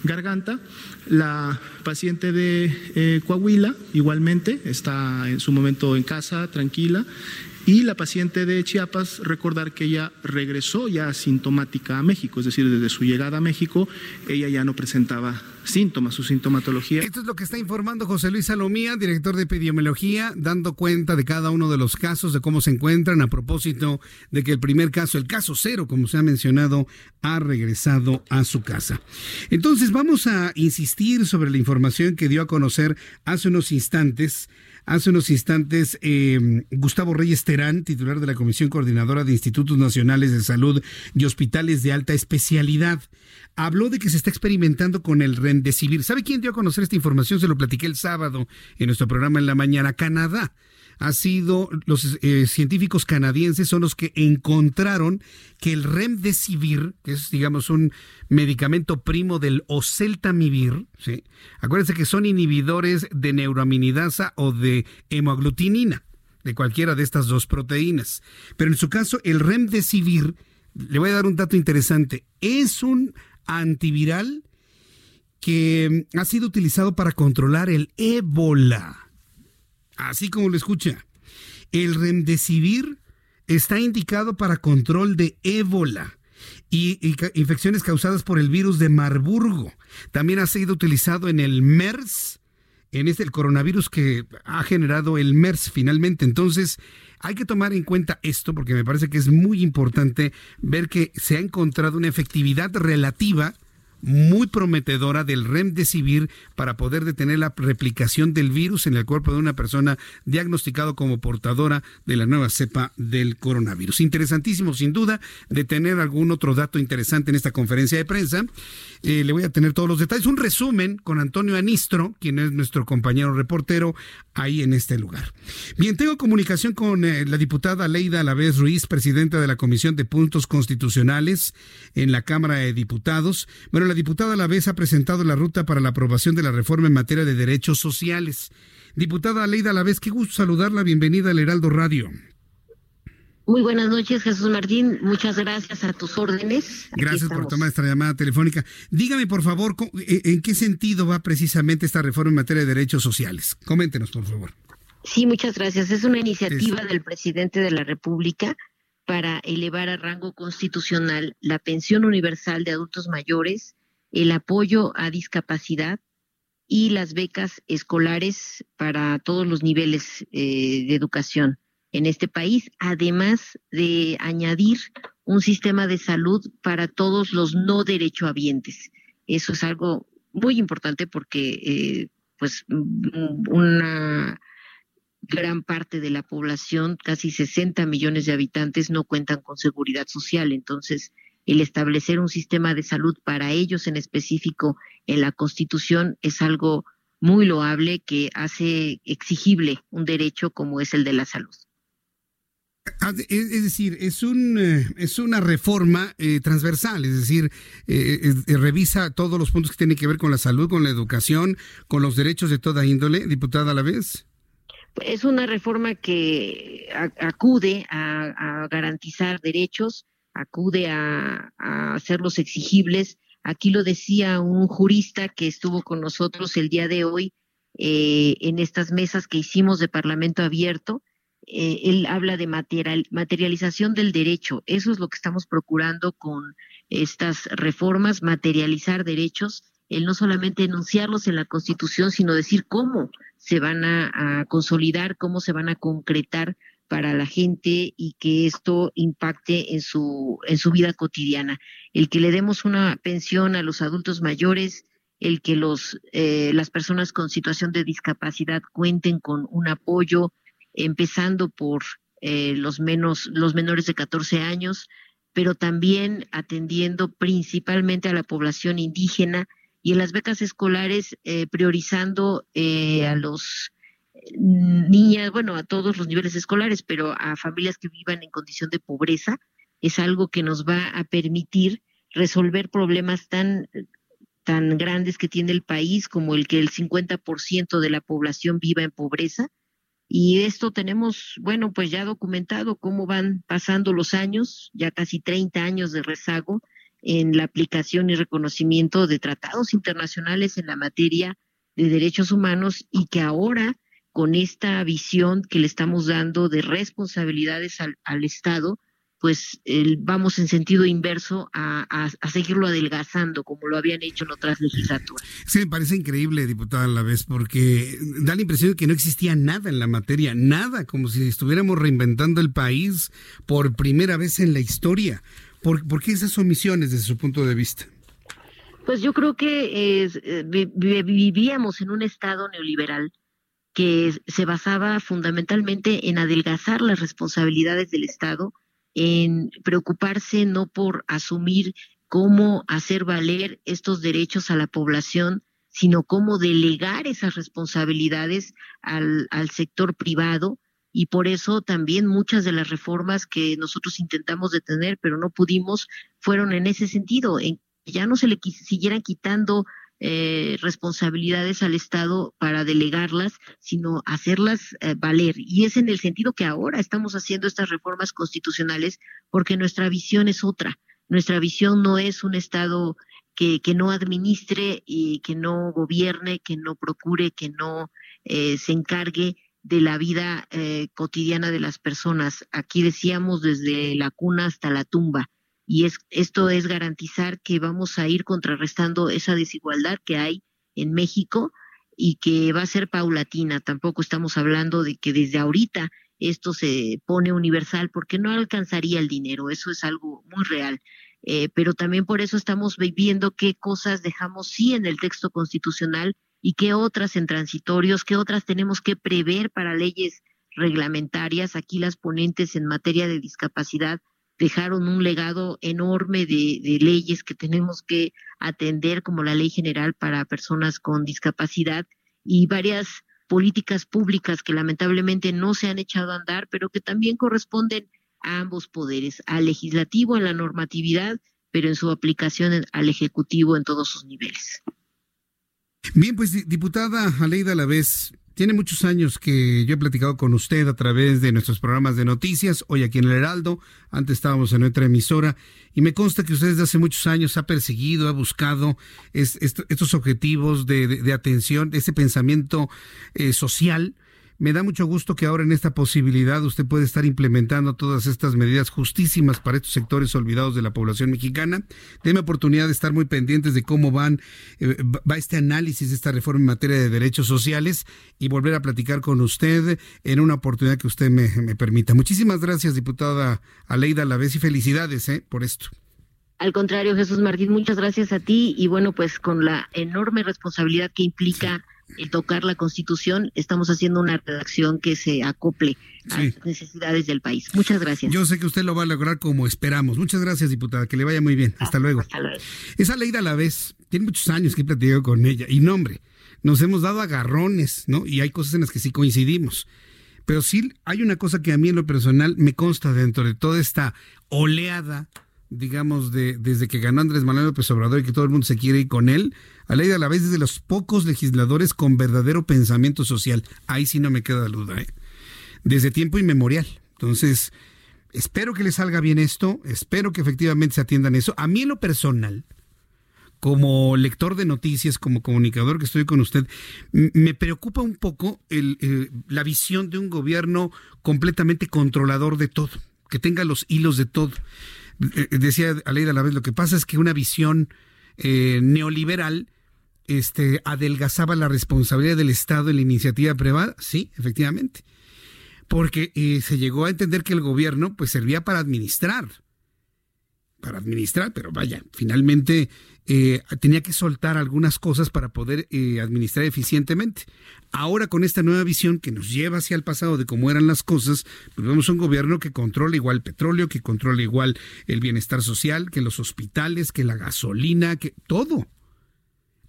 garganta. La paciente de eh, Coahuila igualmente está en su momento en casa, tranquila. Y la paciente de Chiapas, recordar que ella regresó ya asintomática a México, es decir, desde su llegada a México, ella ya no presentaba síntomas, su sintomatología. Esto es lo que está informando José Luis Salomía, director de epidemiología, dando cuenta de cada uno de los casos, de cómo se encuentran, a propósito de que el primer caso, el caso cero, como se ha mencionado, ha regresado a su casa. Entonces vamos a insistir sobre la información que dio a conocer hace unos instantes Hace unos instantes, em, Gustavo Reyes Terán, titular de la Comisión Coordinadora de Institutos Nacionales de Salud y Hospitales de Alta Especialidad, habló de que se está experimentando con el Remdesivir. ¿Sabe quién dio a conocer esta información? Se lo platiqué el sábado en nuestro programa en la mañana. Canadá ha sido los eh, científicos canadienses son los que encontraron que el remdesivir, que es digamos un medicamento primo del oseltamivir, ¿sí? acuérdense que son inhibidores de neuroaminidasa o de hemoglutinina, de cualquiera de estas dos proteínas. Pero en su caso, el remdesivir, le voy a dar un dato interesante, es un antiviral que ha sido utilizado para controlar el ébola. Así como lo escucha. El remdesivir está indicado para control de ébola y, infecciones causadas por el virus de Marburgo. También ha sido utilizado en el MERS, en este el coronavirus que ha generado el MERS finalmente. Entonces, hay que tomar en cuenta esto porque me parece que es muy importante ver que se ha encontrado una efectividad relativa muy prometedora del remdesivir para poder detener la replicación del virus en el cuerpo de una persona diagnosticado como portadora de la nueva cepa del coronavirus. Interesantísimo, sin duda, de tener algún otro dato interesante en esta conferencia de prensa. Eh, le voy a tener todos los detalles. Un resumen con Antonio Anistro, quien es nuestro compañero reportero ahí en este lugar. Bien, tengo comunicación con eh, la diputada Leida Alavés Ruiz, presidenta de la Comisión de Puntos Constitucionales en la Cámara de Diputados. Bueno, la diputada Alavés ha presentado la ruta para la aprobación de la reforma en materia de derechos sociales. Diputada Leida Alavés, qué gusto saludarla. Bienvenida al Heraldo Radio. Muy buenas noches, Jesús Martín. Muchas gracias a tus órdenes. gracias por tomar esta llamada telefónica. Dígame, por favor, eh, ¿en qué sentido va precisamente esta reforma en materia de derechos sociales? Coméntenos, por favor. Sí, muchas gracias. Es una iniciativa del presidente de la República para elevar a rango constitucional la pensión universal de adultos mayores, el apoyo a discapacidad y las becas escolares para todos los niveles eh, de educación en este país, además de añadir un sistema de salud para todos los no derechohabientes. Eso es algo muy importante porque eh, pues una gran parte de la población, casi 60 millones de habitantes, no cuentan con seguridad social. Entonces, el establecer un sistema de salud para ellos en específico en la Constitución es algo muy loable que hace exigible un derecho como es el de la salud. Ah, es decir, es un eh, es una reforma eh, transversal, es decir, eh, revisa todos los puntos que tienen que ver con la salud, con la educación, con los derechos de toda índole, diputada a la vez. Es una reforma que acude a, garantizar derechos, acude a, hacerlos exigibles Aquí lo decía un jurista que estuvo con nosotros el día de hoy eh, en estas mesas que hicimos de Parlamento Abierto. Eh, él habla de materialización del derecho. Eso es lo que estamos procurando con estas reformas, materializar derechos, el no solamente enunciarlos en la Constitución, sino decir cómo se van a consolidar, cómo se van a concretar para la gente y que esto impacte en su, en su vida cotidiana. El que le demos una pensión a los adultos mayores, el que los, eh, las personas con situación de discapacidad cuenten con un apoyo, empezando por eh, los, menos, los menores de 14 años, pero también atendiendo principalmente a la población indígena y en las becas escolares eh, priorizando a los niñas, bueno, a todos los niveles escolares, pero a familias que vivan en condición de pobreza, es algo que nos va a permitir resolver problemas tan tan grandes que tiene el país como el que el 50% de la población viva en pobreza. Y esto tenemos, bueno, pues ya documentado cómo van pasando los años, ya casi 30 años de rezago en la aplicación y reconocimiento de tratados internacionales en la materia de derechos humanos y que ahora con esta visión que le estamos dando de responsabilidades al, Estado, pues vamos en sentido inverso a, seguirlo adelgazando como lo habían hecho en otras legislaturas. Sí, me parece increíble, diputada, a la vez, porque da la impresión de que no existía nada en la materia, nada, como si estuviéramos reinventando el país por primera vez en la historia. ¿Por, qué esas omisiones desde su punto de vista? Pues yo creo que eh, vivíamos en un Estado neoliberal que se basaba fundamentalmente en adelgazar las responsabilidades del Estado, en preocuparse no por asumir cómo hacer valer estos derechos a la población, sino cómo delegar esas responsabilidades al, sector privado. Y por eso también muchas de las reformas que nosotros intentamos detener, pero no pudimos, fueron en ese sentido, en que ya no se le siguieran quitando eh, responsabilidades al Estado para delegarlas, sino hacerlas eh, valer. Y es en el sentido que ahora estamos haciendo estas reformas constitucionales porque nuestra visión es otra. Nuestra visión no es un Estado que, no administre y que no gobierne, que no procure, que no eh, se encargue de la vida cotidiana de las personas. Aquí decíamos desde la cuna hasta la tumba y es, esto es garantizar que vamos a ir contrarrestando esa desigualdad que hay en México y que va a ser paulatina. Tampoco estamos hablando de que desde ahorita esto se pone universal porque no alcanzaría el dinero, eso es algo muy real. Eh, pero también por eso estamos viendo qué cosas dejamos sí en el texto constitucional y qué otras en transitorios, qué otras tenemos que prever para leyes reglamentarias. Aquí las ponentes en materia de discapacidad dejaron un legado enorme de, leyes que tenemos que atender, como la Ley General para Personas con Discapacidad y varias políticas públicas que lamentablemente no se han echado a andar, pero que también corresponden a ambos poderes, al legislativo en la normatividad, pero en su aplicación al ejecutivo en todos sus niveles. Bien, pues diputada Aleida Alavés, tiene muchos años que yo he platicado con usted a través de nuestros programas de noticias, hoy aquí en el Heraldo, antes estábamos en otra emisora, y me consta que usted desde hace muchos años ha perseguido, ha buscado estos objetivos de, atención, ese pensamiento eh, social Me da mucho gusto que ahora en esta posibilidad usted puede estar implementando todas estas medidas justísimas para estos sectores olvidados de la población mexicana. Deme oportunidad de estar muy pendientes de cómo van eh, va este análisis de esta reforma en materia de derechos sociales y volver a platicar con usted en una oportunidad que usted me, me permita. Muchísimas gracias, diputada Aleida Lavés, y felicidades eh, por esto. Al contrario, Jesús Martín, muchas gracias a ti y bueno, pues con la enorme responsabilidad que implica el tocar la Constitución, estamos haciendo una redacción que se acople a las necesidades del país. Muchas gracias. Yo sé que usted lo va a lograr como esperamos. Muchas gracias, diputada. Que le vaya muy bien. Hasta luego. Hasta luego. Esa ley a la vez, tiene muchos años que he platicado con ella. Y no, hombre, nos hemos dado agarrones, ¿no? Y hay cosas en las que sí coincidimos. Pero sí hay una cosa que a mí en lo personal me consta dentro de toda esta oleada digamos, de, desde que ganó Andrés Manuel López Obrador y que todo el mundo se quiere ir con él, a ley de la vez es de los pocos legisladores con verdadero pensamiento social. Ahí sí no me queda duda, ¿eh? Desde tiempo inmemorial. Entonces, espero que le salga bien esto, espero que efectivamente se atiendan eso. A mí en lo personal, como lector de noticias, como comunicador que estoy con usted, me preocupa un poco el, la visión de un gobierno completamente controlador de todo, que tenga los hilos de todo. Eh, decía Aleida a la vez, lo que pasa es que una visión eh, neoliberal este, adelgazaba la responsabilidad del Estado en la iniciativa privada, sí, efectivamente, porque eh, se llegó a entender que el gobierno pues servía para administrar, para administrar, pero vaya, finalmente eh, tenía que soltar algunas cosas para poder eh, administrar eficientemente. Ahora con esta nueva visión que nos lleva hacia el pasado de cómo eran las cosas, pues un gobierno que controla igual el petróleo, que controla igual el bienestar social, que los hospitales, que la gasolina, que todo.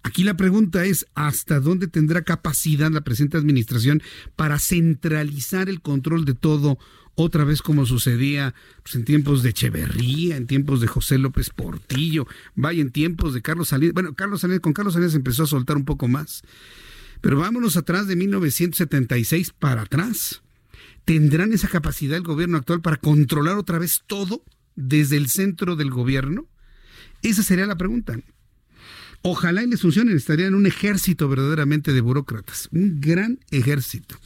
Aquí la pregunta es, ¿hasta dónde tendrá capacidad la presente administración para centralizar el control de todo otra vez como sucedía pues, en tiempos de Echeverría, en tiempos de José López Portillo, vaya en tiempos de Carlos Salinas. Bueno, Carlos Salinas, con Carlos Salinas empezó a soltar un poco más. Pero vámonos atrás de 1976 para atrás. ¿Tendrán esa capacidad el gobierno actual para controlar otra vez todo desde el centro del gobierno? Esa sería la pregunta. Ojalá y les funcionen, estarían un ejército verdaderamente de burócratas, un gran ejército.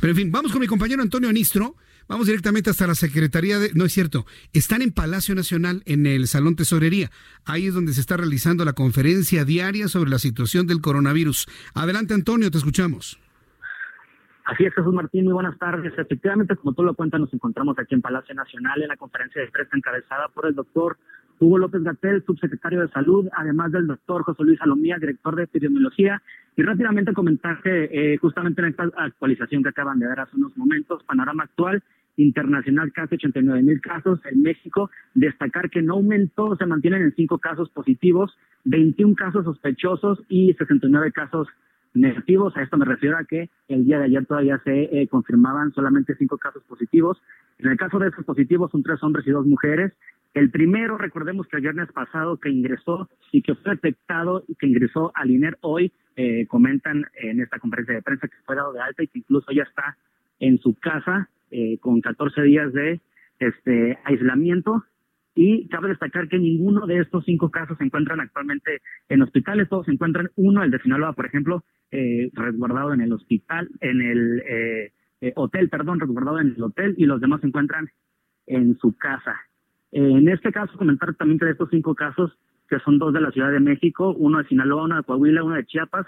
Pero en fin, vamos con mi compañero Antonio Anistro, Vamos directamente hasta la Secretaría de... No es cierto, están en Palacio Nacional, en el Salón Tesorería. Ahí es donde se está realizando la conferencia diaria sobre la situación del coronavirus. Adelante, Antonio, te escuchamos. Así es, Jesús Martín, muy buenas tardes. Efectivamente, como tú lo cuentas, nos encontramos aquí en Palacio Nacional en la conferencia de prensa encabezada por el doctor Hugo López Gatel, subsecretario de Salud, además del doctor José Luis Salomía, director de epidemiología. Y rápidamente comentar que eh, justamente en esta actualización que acaban de dar hace unos momentos, panorama actual, internacional casi 89 mil casos, en México destacar que no aumentó, se mantienen en cinco casos positivos, 21 casos sospechosos y 69 casos negativos. A esto me refiero a que el día de ayer todavía se eh, confirmaban solamente cinco casos positivos. En el caso de estos positivos son tres hombres y dos mujeres. El primero, recordemos que el viernes pasado que ingresó y que fue detectado y que ingresó al INER hoy, eh, comentan en esta conferencia de prensa que fue dado de alta y que incluso ya está en su casa eh, con 14 días de este aislamiento. Y cabe destacar que ninguno de estos cinco casos se encuentran actualmente en hospitales, todos se encuentran, uno, el de Sinaloa, por ejemplo, eh, resguardado en el hospital, en el eh, hotel, perdón, resguardado en el hotel, y los demás se encuentran en su casa. en este caso, comentar también que de estos cinco casos, que son dos de la Ciudad de México, uno de Sinaloa, uno de Coahuila, uno de Chiapas,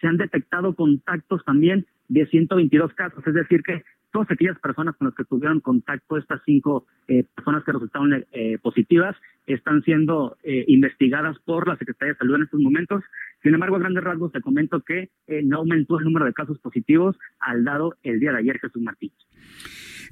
se han detectado contactos también de 122 casos, es decir, que todas aquellas personas con las que tuvieron contacto, estas cinco eh, personas que resultaron eh, positivas, están siendo eh, investigadas por la Secretaría de Salud en estos momentos. Sin embargo, a grandes rasgos te comento que no aumentó el número de casos positivos al dado el día de ayer Jesús Martínez.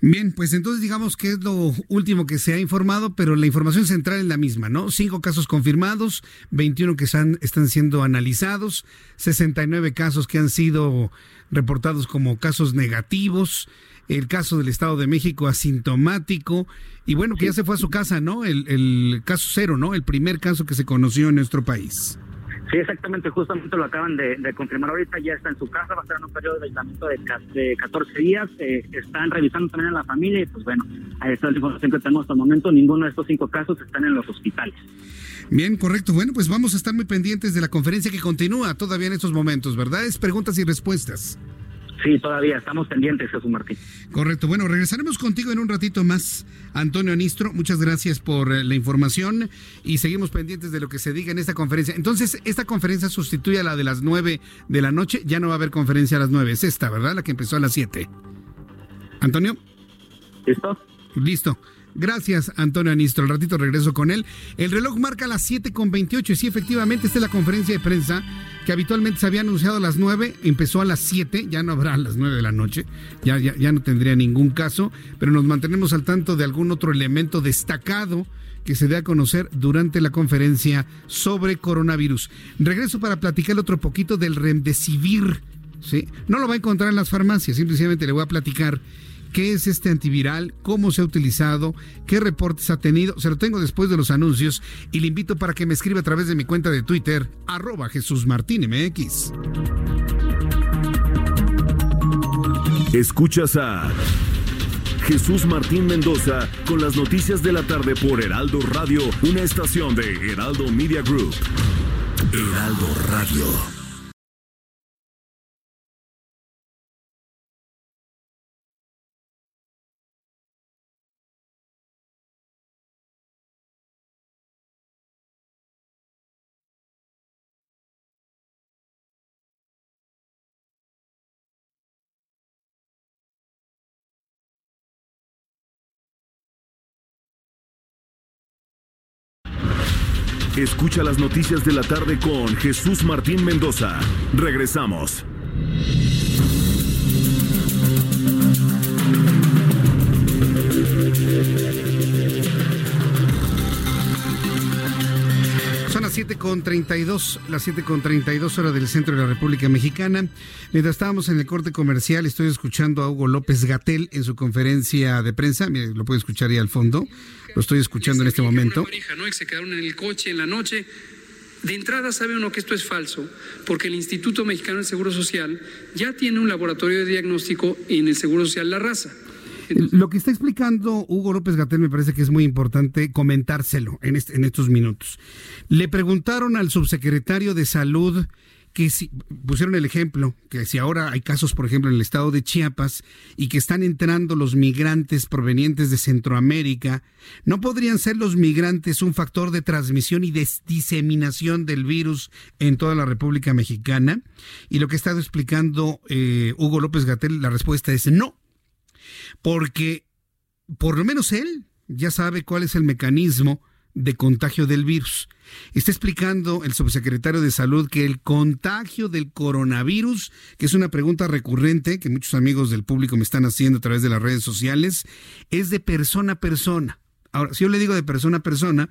Bien, pues entonces digamos que es lo último que se ha informado, pero la información central es la misma, ¿no? Cinco casos confirmados, 21 que están, están siendo analizados, 69 casos que han sido reportados como casos negativos, el caso del Estado de México asintomático, y bueno, que ya se fue a su casa, ¿no? El, el caso cero, ¿no? El primer caso que se conoció en nuestro país. Sí, exactamente, justamente lo acaban de, confirmar ahorita, ya está en su casa, va a estar en un periodo de aislamiento de, de 14 días, eh, están revisando también a la familia y pues bueno, ahí está la información que tenemos hasta el momento, ninguno de estos cinco casos están en los hospitales. Bien, correcto. Bueno, pues vamos a estar muy pendientes de la conferencia que continúa todavía en estos momentos, ¿verdad? Es preguntas y respuestas. Sí, todavía estamos pendientes, Jesús Martín. Correcto. Bueno, regresaremos contigo en un ratito más, Antonio Anistro. Muchas gracias por eh, la información y seguimos pendientes de lo que se diga en esta conferencia. Entonces, esta conferencia sustituye a la de las nueve de la noche. Ya no va a haber conferencia a las nueve. Es esta, ¿verdad? La que empezó a las siete. Antonio. ¿Listo? Listo. Gracias, Antonio Anistro. Al ratito regreso con él. El reloj marca las 7 con 28 y sí, efectivamente, esta es la conferencia de prensa que habitualmente se había anunciado a las 9, empezó a las 7, ya no habrá a las 9 de la noche, ya, ya, ya no tendría ningún caso, pero nos mantenemos al tanto de algún otro elemento destacado que se dé a conocer durante la conferencia sobre coronavirus. Regreso para platicar otro poquito del Remdesivir. ¿sí? No lo va a encontrar en las farmacias, simplemente le voy a platicar qué es este antiviral, cómo se ha utilizado, qué reportes ha tenido. Se lo tengo después de los anuncios y le invito para que me escriba a través de mi cuenta de Twitter, arroba Jesús Martín MX. Escuchas a Jesús Martín Mendoza con las noticias de la tarde por Heraldo Radio, una estación de Heraldo Media Group. Heraldo Radio. Escucha las noticias de la tarde con Jesús Martín Mendoza. Regresamos. Las 7 con 32, las 7 con 32 horas del centro de la República Mexicana. Mientras estábamos en el corte comercial, estoy escuchando a Hugo López Gatel en su conferencia de prensa. Mire, lo puede escuchar ahí al fondo. Lo estoy escuchando en este momento. Pareja, ¿no? Que se quedaron en el coche en la noche. De entrada sabe uno que esto es falso, porque el Instituto Mexicano del Seguro Social ya tiene un laboratorio de diagnóstico en el Seguro Social La Raza. Lo que está explicando Hugo López Gatel me parece que es muy importante comentárselo en, este, en estos minutos. Le preguntaron al subsecretario de Salud que si pusieron el ejemplo, que si ahora hay casos, por ejemplo, en el estado de Chiapas y que están entrando los migrantes provenientes de Centroamérica, ¿no podrían ser los migrantes un factor de transmisión y de diseminación del virus en toda la República Mexicana? Y lo que ha estado explicando eh, Hugo López Gatel, la respuesta es no, porque por lo menos él ya sabe cuál es el mecanismo de contagio del virus. Está explicando el subsecretario de Salud que el contagio del coronavirus, que es una pregunta recurrente que muchos amigos del público me están haciendo a través de las redes sociales, es de persona a persona. Ahora, si yo le digo de persona a persona,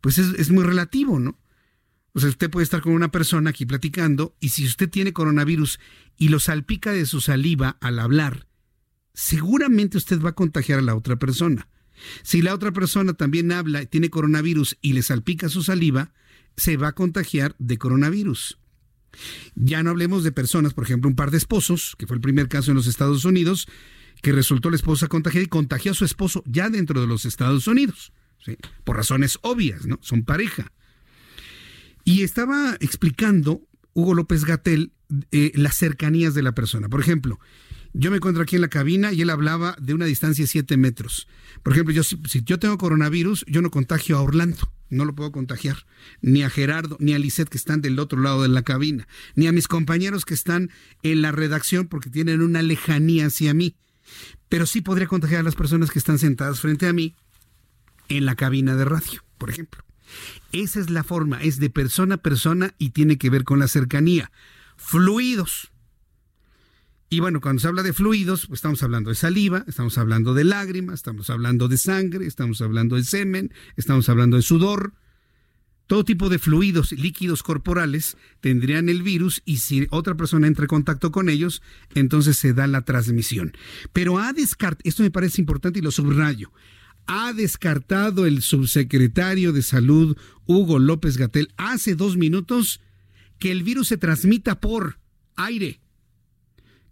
pues es, es muy relativo, ¿no? O sea, usted puede estar con una persona aquí platicando y si usted tiene coronavirus y lo salpica de su saliva al hablar, seguramente usted va a contagiar a la otra persona. Si la otra persona también habla, tiene coronavirus y le salpica su saliva, se va a contagiar de coronavirus. Ya no hablemos de personas, por ejemplo, un par de esposos, que fue el primer caso en los Estados Unidos, que resultó la esposa contagiada y contagió a su esposo ya dentro de los Estados Unidos, por razones obvias, ¿no? Son pareja. Y estaba explicando Hugo López Gatel eh, las cercanías de la persona. Por ejemplo, yo me encuentro aquí en la cabina y él hablaba de una distancia de 7 metros. Por ejemplo, yo, si, yo tengo coronavirus, yo no contagio a Orlando, no lo puedo contagiar, ni a Gerardo, ni a Lisette que están del otro lado de la cabina, ni a mis compañeros que están en la redacción porque tienen una lejanía hacia mí. Pero sí podría contagiar a las personas que están sentadas frente a mí en la cabina de radio, por ejemplo. Esa es la forma, es de persona a persona y tiene que ver con la cercanía. Fluidos y bueno, cuando se habla de fluidos, pues estamos hablando de saliva, estamos hablando de lágrimas, estamos hablando de sangre, estamos hablando de semen, estamos hablando de sudor. Todo tipo de fluidos líquidos corporales tendrían el virus y si otra persona entra en contacto con ellos, entonces se da la transmisión. Pero ha descartado, esto me parece importante y lo subrayo, ha descartado el subsecretario de Salud, Hugo López Gatel, hace dos minutos que el virus se transmita por aire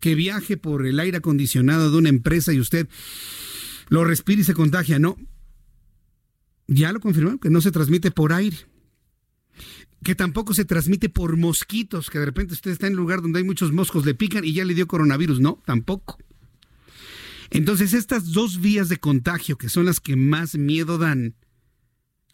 que viaje por el aire acondicionado de una empresa y usted lo respira y se contagia. No. Ya lo confirmaron, que no se transmite por aire. que tampoco se transmite por mosquitos, que de repente usted está en un lugar donde hay muchos moscos, le pican y ya le dio coronavirus. No, tampoco. Entonces, estas dos vías de contagio, que son las que más miedo dan,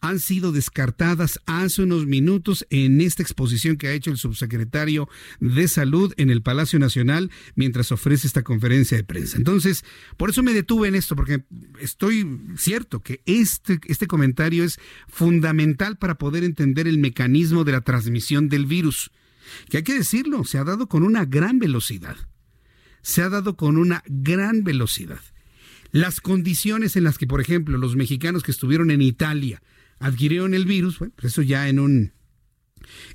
han sido descartadas hace unos minutos en esta exposición que ha hecho el subsecretario de Salud en el Palacio Nacional mientras ofrece esta conferencia de prensa. Entonces, por eso me detuve en esto, porque estoy cierto que este, este comentario es fundamental para poder entender el mecanismo de la transmisión del virus, que hay que decirlo, se ha dado con una gran velocidad. Se ha dado con una gran velocidad. Las condiciones en las que, por ejemplo, los mexicanos que estuvieron en Italia, adquirieron el virus, bueno, pues eso ya en un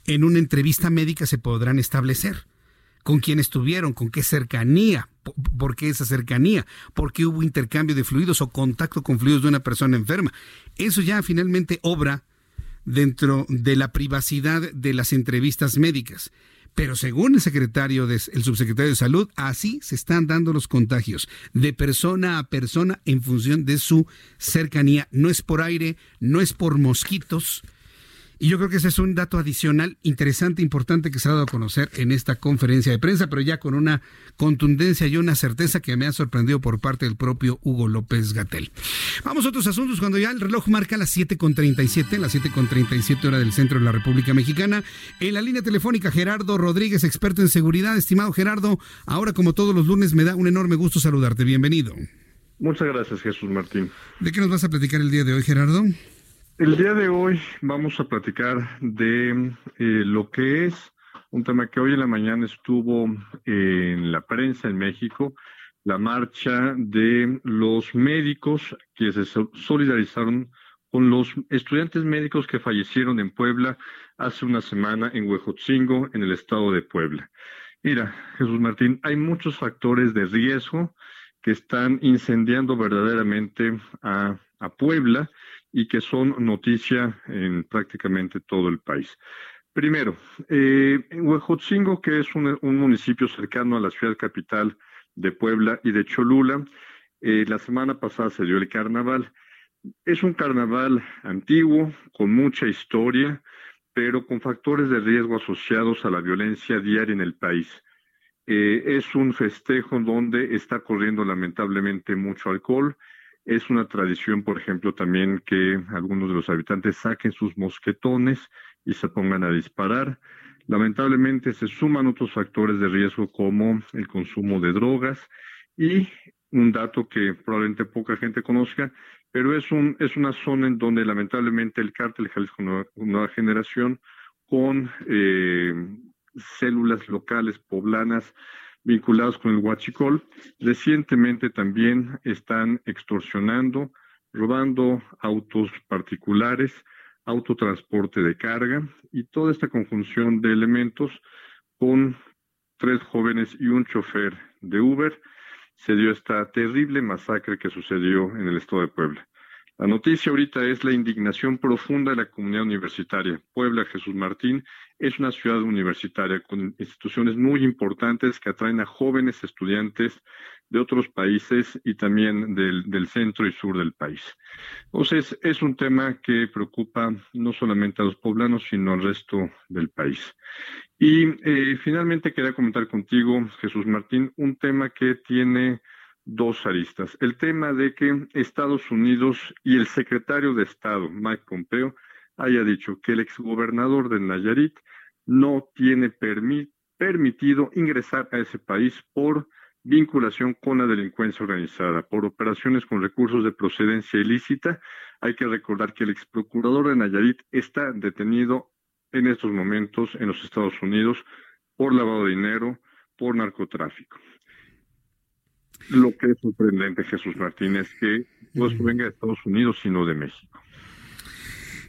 en una entrevista médica se podrán establecer con quién estuvieron, con qué cercanía, por qué esa cercanía, por qué hubo intercambio de fluidos o contacto con fluidos de una persona enferma. Eso ya finalmente obra dentro de la privacidad de las entrevistas médicas. Pero según el secretario de, el subsecretario de Salud, así se están dando los contagios de persona a persona en función de su cercanía. No es por aire, no es por mosquitos, y yo creo que ese es un dato adicional interesante, importante que se ha dado a conocer en esta conferencia de prensa, pero ya con una contundencia y una certeza que me ha sorprendido por parte del propio Hugo López Gatel. Vamos a otros asuntos cuando ya el reloj marca las 7.37, las 7.37 hora del centro de la República Mexicana. En la línea telefónica Gerardo Rodríguez, experto en seguridad. Estimado Gerardo, ahora como todos los lunes me da un enorme gusto saludarte. Bienvenido. Muchas gracias, Jesús Martín. ¿De qué nos vas a platicar el día de hoy, Gerardo? El día de hoy vamos a platicar de eh, lo que es un tema que hoy en la mañana estuvo en la prensa en México, la marcha de los médicos que se solidarizaron con los estudiantes médicos que fallecieron en Puebla hace una semana en Huejotzingo, en el estado de Puebla. Mira, Jesús Martín, hay muchos factores de riesgo que están incendiando verdaderamente a, a Puebla y que son noticia en prácticamente todo el país. Primero, eh, en Huejotzingo, que es un, municipio cercano a la ciudad capital de Puebla y de Cholula, eh, la semana pasada se dio el carnaval. Es un carnaval antiguo, con mucha historia, pero con factores de riesgo asociados a la violencia diaria en el país. Eh, es un festejo donde está corriendo lamentablemente mucho alcohol es una tradición, por ejemplo, también que algunos de los habitantes saquen sus mosquetones y se pongan a disparar. Lamentablemente se suman otros factores de riesgo como el consumo de drogas y un dato que probablemente poca gente conozca, pero es, un, es una zona en donde lamentablemente el cártel Jalisco Nueva, Generación con eh, células locales poblanas vinculados con el huachicol. Recientemente también están extorsionando, robando autos particulares, autotransporte de carga y toda esta conjunción de elementos con tres jóvenes y un chofer de Uber se dio esta terrible masacre que sucedió en el estado de Puebla. La noticia ahorita es la indignación profunda de la comunidad universitaria. Puebla Jesús Martín es una ciudad universitaria con instituciones muy importantes que atraen a jóvenes estudiantes de otros países y también del, centro y sur del país. Entonces, es un tema que preocupa no solamente a los poblanos, sino al resto del país. Y eh, finalmente quería comentar contigo, Jesús Martín, un tema que tiene dos aristas. El tema de que Estados Unidos y el secretario de Estado, Mike Pompeo, haya dicho que el exgobernador de Nayarit no tiene permitido ingresar a ese país por vinculación con la delincuencia organizada, por operaciones con recursos de procedencia ilícita. Hay que recordar que el exprocurador de Nayarit está detenido en estos momentos en los Estados Unidos por lavado de dinero, por narcotráfico. Lo que es sorprendente, Jesús Martínez, que no venga de Estados Unidos, sino de México.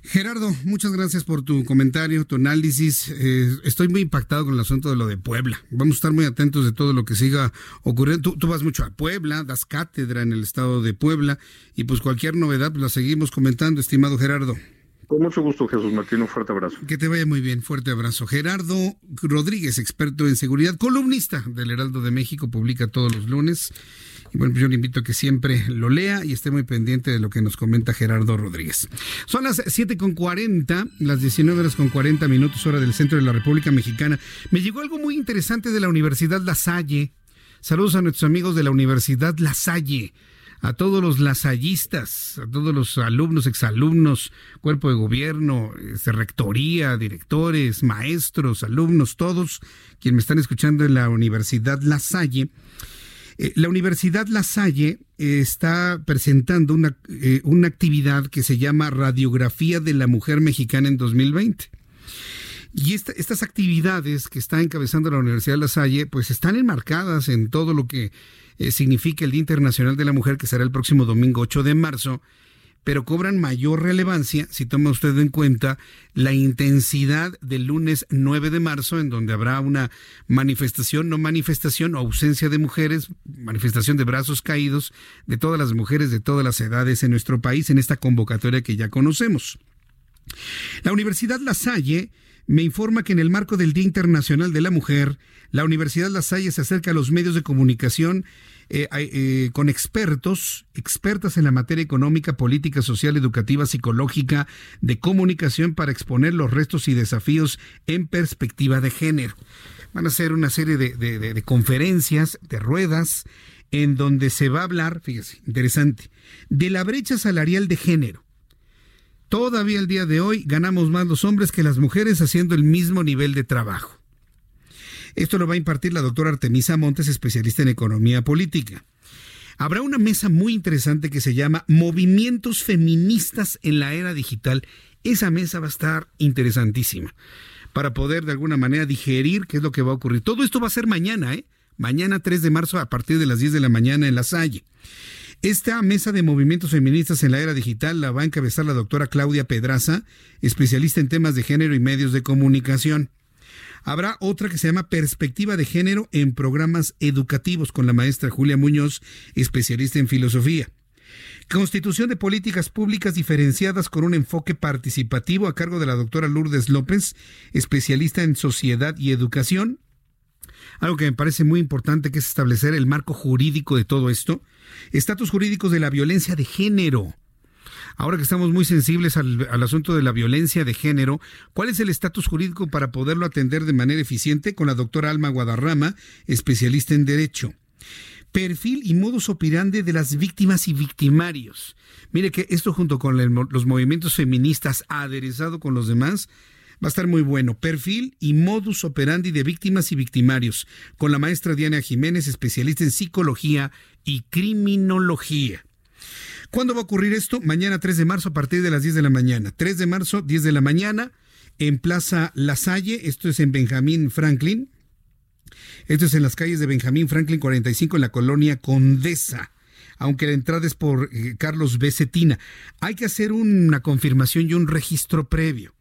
Gerardo, muchas gracias por tu comentario, tu análisis. Eh, estoy muy impactado con el asunto de lo de Puebla. Vamos a estar muy atentos de todo lo que siga ocurriendo. Tú, tú, vas mucho a Puebla, das cátedra en el estado de Puebla y pues cualquier novedad pues, la seguimos comentando, estimado Gerardo. Con mucho gusto, Jesús Martín. Un fuerte abrazo. Que te vaya muy bien. Fuerte abrazo. Gerardo Rodríguez, experto en seguridad, columnista del Heraldo de México, publica todos los lunes Y bueno, pues yo le invito a que siempre lo lea y esté muy pendiente de lo que nos comenta Gerardo Rodríguez. Son las 7 con 40, las 19 horas con 40 minutos hora del centro de la República Mexicana. Me llegó algo muy interesante de la Universidad La Salle. Saludos a nuestros amigos de la Universidad La Salle a todos los lasallistas, a todos los alumnos, exalumnos, cuerpo de gobierno, este, rectoría, directores, maestros, alumnos, todos quienes me están escuchando en la Universidad La Salle. Eh, la Universidad La Salle eh, está presentando una, eh, una actividad que se llama Radiografía de la Mujer Mexicana en 2020. Y estas actividades que está encabezando la Universidad de La Salle, pues están enmarcadas en todo lo que eh, significa el Día Internacional de la Mujer, que será el próximo domingo 8 de marzo, pero cobran mayor relevancia si toma usted en cuenta la intensidad del lunes 9 de marzo, en donde habrá una manifestación, no manifestación, ausencia de mujeres, manifestación de brazos caídos de todas las mujeres de todas las edades en nuestro país en esta convocatoria que ya conocemos. La Universidad La Salle me informa que en el marco del Día Internacional de la Mujer, la Universidad La Salle se acerca a los medios de comunicación eh, eh, con expertos, expertas en la materia económica, política, social, educativa, psicológica, de comunicación para exponer los restos y desafíos en perspectiva de género. Van a ser una serie de, de conferencias, de ruedas, en donde se va a hablar, fíjese, interesante, de la brecha salarial de género Todavía el día de hoy ganamos más los hombres que las mujeres haciendo el mismo nivel de trabajo. Esto lo va a impartir la doctora Artemisa Montes, especialista en economía política. Habrá una mesa muy interesante que se llama Movimientos Feministas en la Era Digital. Esa mesa va a estar interesantísima para poder de alguna manera digerir qué es lo que va a ocurrir. Todo esto va a ser mañana, ¿eh? Mañana 3 de marzo a partir de las 10 de la mañana en La Salle. Esta mesa de movimientos feministas en la era digital la va a encabezar la doctora Claudia Pedraza, especialista en temas de género y medios de comunicación. Habrá otra que se llama Perspectiva de Género en Programas Educativos con la maestra Julia Muñoz, especialista en filosofía. Constitución de políticas públicas diferenciadas con un enfoque participativo a cargo de la doctora Lourdes López, especialista en sociedad y educación. Algo que me parece muy importante que es establecer el marco jurídico de todo esto Estatus jurídicos de la violencia de género. Ahora que estamos muy sensibles al, asunto de la violencia de género, ¿cuál es el estatus jurídico para poderlo atender de manera eficiente? Con la doctora Alma Guadarrama, especialista en Derecho. Perfil y modus operandi de las víctimas y victimarios. Mire que esto junto con los movimientos feministas aderezado con los demás, Va a estar muy bueno. Perfil y modus operandi de víctimas y victimarios, con la maestra Diana Jiménez, especialista en psicología y criminología. ¿Cuándo va a ocurrir esto? Mañana 3 de marzo a partir de las 10 de la mañana. 3 de marzo, 10 de la mañana, en Plaza La Salle, esto es en Benjamín Franklin. Esto es en las calles de Benjamín Franklin 45 en la colonia Condesa aunque la entrada es por eh, Carlos Besetina. Hay que hacer una confirmación y un registro previo.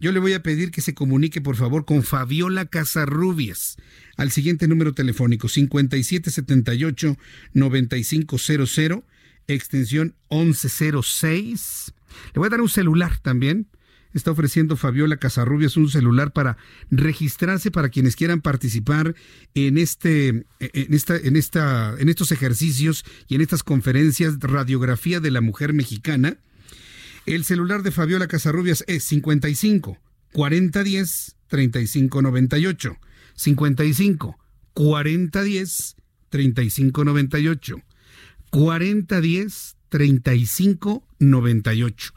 Yo le voy a pedir que se comunique, por favor, con Fabiola Casarrubias al siguiente número telefónico 5778-9500, extensión 1106. Le voy a dar un celular también. Está ofreciendo Fabiola Casarrubias un celular para registrarse para quienes quieran participar en este, en esta, en esta, en estos ejercicios y en estas conferencias radiografía de la mujer mexicana el celular de Fabiola Casarrubias es 55 4010 3598. 55 4010 3598. 4010 3598.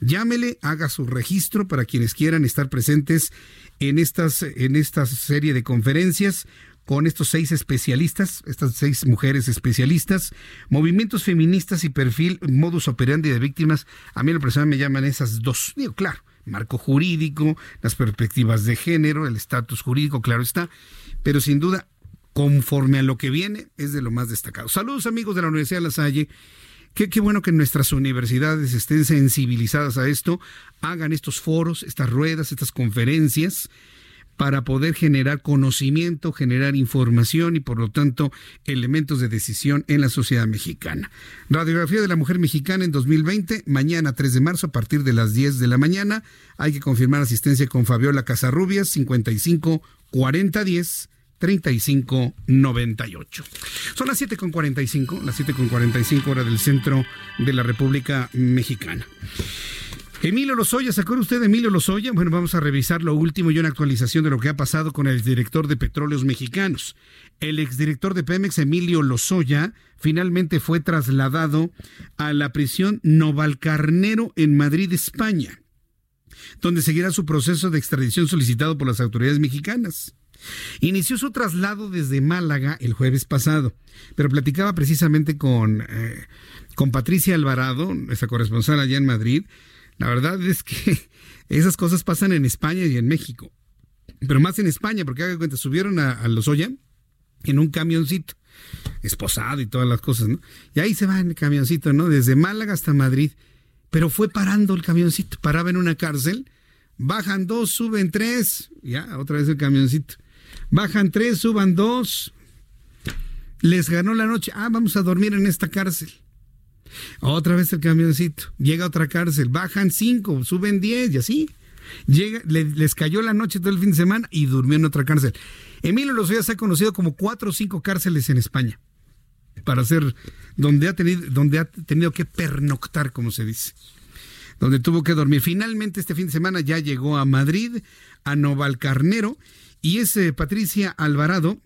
Llámele, haga su registro para quienes quieran estar presentes en estas en esta serie de conferencias con estos seis especialistas, estas seis mujeres especialistas, movimientos feministas y perfil modus operandi de víctimas. A mí en lo personal me llaman esas dos. Digo, claro, marco jurídico, las perspectivas de género, el estatus jurídico, claro está, pero sin duda, conforme a lo que viene, es de lo más destacado. Saludos amigos de la Universidad de La Salle. Qué, qué, bueno que nuestras universidades estén sensibilizadas a esto, hagan estos foros, estas ruedas, estas conferencias para poder generar conocimiento, generar información y por lo tanto elementos de decisión en la sociedad mexicana. Radiografía de la mujer mexicana en 2020, mañana 3 de marzo a partir de las 10 de la mañana. Hay que confirmar asistencia con Fabiola Casarrubias, 55 40 10 3598. Son las 7.45, las 7.45 hora del centro de la República Mexicana. Emilio Lozoya, ¿se acuerda usted de Emilio Lozoya? Bueno, vamos a revisar lo último y una actualización de lo que ha pasado con el director de Petróleos Mexicanos. El exdirector de Pemex, Emilio Lozoya, finalmente fue trasladado a la prisión Novalcarnero en Madrid, España, donde seguirá su proceso de extradición solicitado por las autoridades mexicanas. Inició su traslado desde Málaga el jueves pasado, pero platicaba precisamente con, eh, con Patricia Alvarado, nuestra corresponsal allá en Madrid. La verdad es que esas cosas pasan en España y en México, pero más en España, porque haga cuenta, subieron a, a Lozoya en un camioncito, esposado y todas las cosas, ¿no? Y ahí se va en el camioncito, ¿no? Desde Málaga hasta Madrid, pero fue parando el camioncito, paraba en una cárcel, bajan dos, suben tres, ya, otra vez el camioncito Bajan tres, suban dos. Les ganó la noche. Ah, vamos a dormir en esta cárcel. Otra vez el camioncito. Llega a otra cárcel. Bajan cinco, suben diez y así. Llega, les cayó la noche todo el fin de semana y durmió en otra cárcel. Emilio Lozoya se ha conocido como cuatro o cinco cárceles en España. Para ser donde ha tenido, donde ha tenido que pernoctar, como se dice. Donde tuvo que dormir. Finalmente, este fin de semana ya llegó a Madrid, a Novalcarnero y es eh, Patricia Alvarado,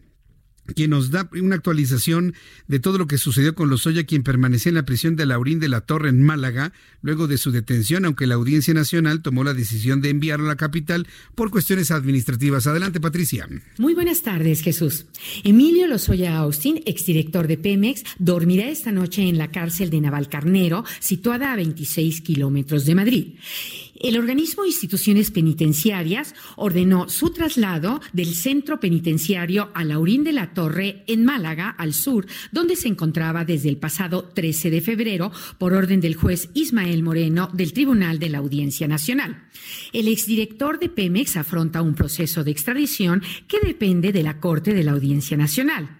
quien nos da una actualización de todo lo que sucedió con Lozoya, quien permanecía en la prisión de Laurín de la Torre en Málaga, luego de su detención, aunque la Audiencia Nacional tomó la decisión de enviarlo a la capital por cuestiones administrativas. Adelante, Patricia. Muy buenas tardes, Jesús. Emilio Lozoya Austin, exdirector de Pemex, dormirá esta noche en la cárcel de Navalcarnero, situada a 26 kilómetros de Madrid. El organismo Instituciones Penitenciarias ordenó su traslado del centro penitenciario a Laurín de la Torre en Málaga, al sur, donde se encontraba desde el pasado 13 de febrero por orden del juez Ismael Moreno del Tribunal de la Audiencia Nacional. El exdirector de Pemex afronta un proceso de extradición que depende de la Corte de la Audiencia Nacional.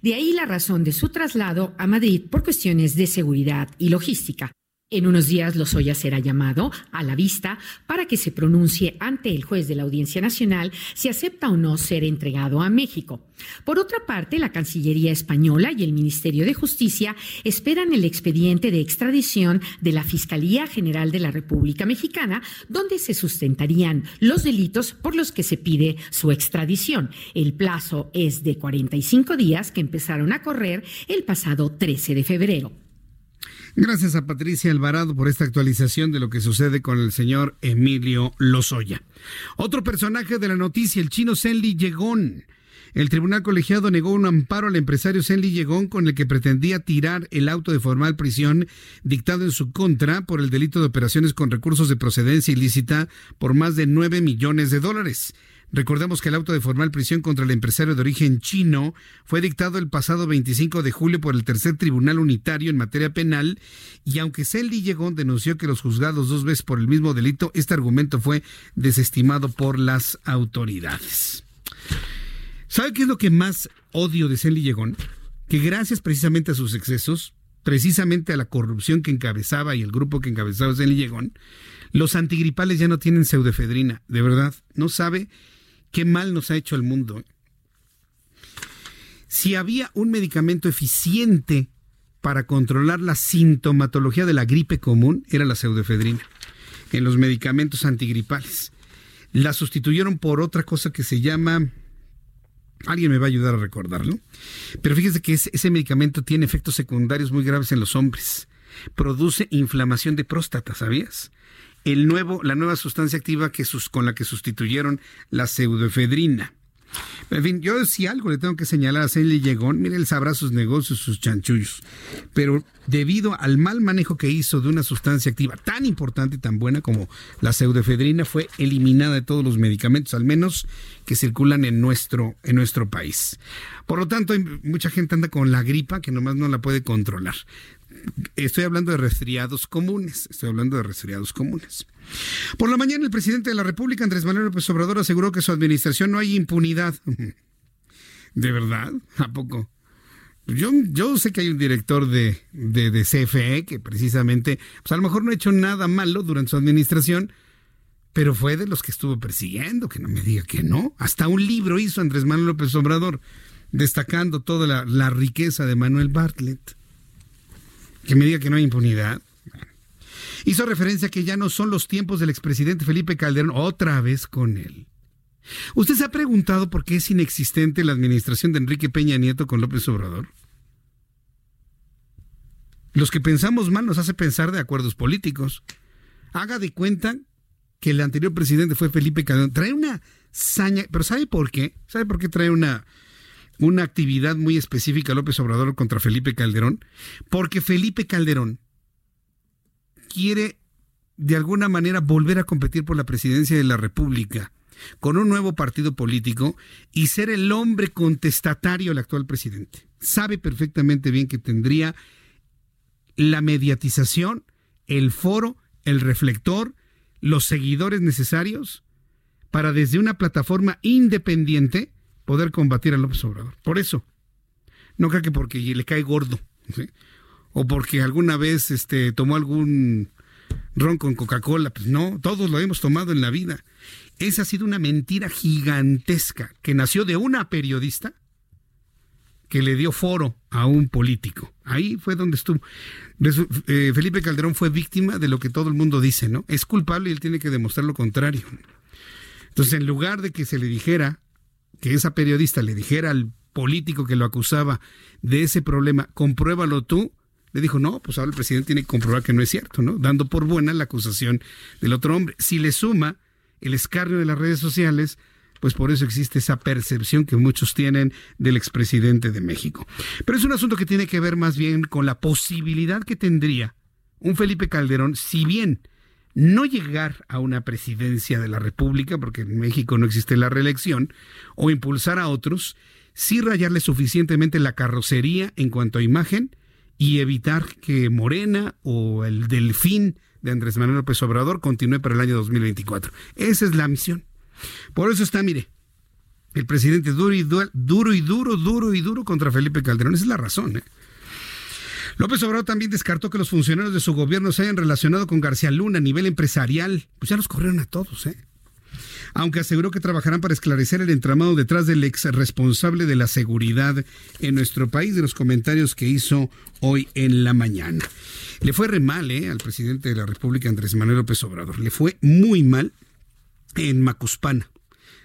De ahí la razón de su traslado a Madrid por cuestiones de seguridad y logística. En unos días Lozoya será llamado a la vista para que se pronuncie ante el juez de la Audiencia Nacional si acepta o no ser entregado a México. Por otra parte, la Cancillería española y el Ministerio de Justicia esperan el expediente de extradición de la Fiscalía General de la República Mexicana, donde se sustentarían los delitos por los que se pide su extradición. El plazo es de 45 días que empezaron a correr el pasado 13 de febrero. Gracias a Patricia Alvarado por esta actualización de lo que sucede con el señor Emilio Lozoya. Otro personaje de la noticia, el chino Senli Yegón. El tribunal colegiado negó un amparo al empresario Senli Yegón con el que pretendía tirar el auto de formal prisión dictado en su contra por el delito de operaciones con recursos de procedencia ilícita por más de 9 millones de dólares. Recordemos que el auto de formal prisión contra el empresario de origen chino fue dictado el pasado 25 de julio por el tercer tribunal unitario en materia penal y aunque Seldi Llegón denunció que los juzgados dos veces por el mismo delito, este argumento fue desestimado por las autoridades. ¿Sabe qué es lo que más odio de Seldi Llegón? Que gracias precisamente a sus excesos, precisamente a la corrupción que encabezaba y el grupo que encabezaba Seldi Llegón, los antigripales ya no tienen pseudefedrina, de verdad. No sabe Qué mal nos ha hecho el mundo. Si había un medicamento eficiente para controlar la sintomatología de la gripe común, era la pseudoefedrina, en los medicamentos antigripales. La sustituyeron por otra cosa que se llama... Alguien me va a ayudar a recordarlo. Pero fíjese que ese, medicamento tiene efectos secundarios muy graves en los hombres. Produce inflamación de próstata, ¿sabías? El nuevo, la nueva sustancia activa que con la que sustituyeron la pseudoefedrina. En fin, yo si algo le tengo que señalar a Cenly Llegón, mire, él sabrá sus negocios, sus chanchullos, pero debido al mal manejo que hizo de una sustancia activa tan importante y tan buena como la pseudoefedrina, fue eliminada de todos los medicamentos, al menos que circulan en nuestro, en nuestro país. Por lo tanto, mucha gente anda con la gripa que nomás no la puede controlar estoy hablando de resfriados comunes, estoy hablando de resfriados comunes. Por la mañana el presidente de la República, Andrés Manuel López Obrador, aseguró que su administración no hay impunidad. ¿De verdad? ¿A poco? Yo, yo sé que hay un director de, de, CFE que precisamente, pues a lo mejor no ha hecho nada malo durante su administración, pero fue de los que estuvo persiguiendo, que no me diga que no. Hasta un libro hizo Andrés Manuel López Obrador, destacando toda la riqueza de Manuel Bartlett. Que me diga que no hay impunidad. Hizo referencia a que ya no son los tiempos del expresidente Felipe Calderón, otra vez con él. ¿Usted se ha preguntado por qué es inexistente la administración de Enrique Peña Nieto con López Obrador? Los que pensamos mal nos hace pensar de acuerdos políticos. Haga de cuenta que el anterior presidente fue Felipe Calderón. Trae una saña, pero ¿sabe por qué? ¿Sabe por qué trae una, una actividad muy específica López Obrador contra Felipe Calderón? Porque Felipe Calderón quiere de alguna manera volver a competir por la presidencia de la República con un nuevo partido político y ser el hombre contestatario al actual presidente. Sabe perfectamente bien que tendría la mediatización, el foro, el reflector, los seguidores necesarios para desde una plataforma independiente poder combatir a López Obrador. Por eso, no creo que porque le cae gordo, o porque alguna vez este, tomó algún ron con Coca-Cola, pues no, todos lo hemos tomado en la vida. Esa ha sido una mentira gigantesca que nació de una periodista que le dio foro a un político. Ahí fue donde estuvo. Eh, Felipe Calderón fue víctima de lo que todo el mundo dice, ¿no? Es culpable y él tiene que demostrar lo contrario. Entonces, en lugar de que se le dijera, que esa periodista le dijera al político que lo acusaba de ese problema, compruébalo tú, le dijo, no, pues ahora el presidente tiene que comprobar que no es cierto, ¿no? Dando por buena la acusación del otro hombre. Si le suma el escarnio de las redes sociales, pues por eso existe esa percepción que muchos tienen del expresidente de México. Pero es un asunto que tiene que ver más bien con la posibilidad que tendría un Felipe Calderón, si bien no llegar a una presidencia de la República, porque en México no existe la reelección, o impulsar a otros, sí rayarle suficientemente la carrocería en cuanto a imagen y evitar que Morena o el delfín de Andrés Manuel López Obrador continúe para el año 2024. Esa es la misión. Por eso está, mire, el presidente duro y duro, duro y duro, duro y duro contra Felipe Calderón. Esa es la razón. ¿eh? López Obrador también descartó que los funcionarios de su gobierno se hayan relacionado con García Luna a nivel empresarial. Pues ya los corrieron a todos, ¿eh? Aunque aseguró que trabajarán para esclarecer el entramado detrás del ex responsable de la seguridad en nuestro país, de los comentarios que hizo hoy en la mañana. Le fue re mal ¿eh? al presidente de la República, Andrés Manuel López Obrador. Le fue muy mal en Macuspana.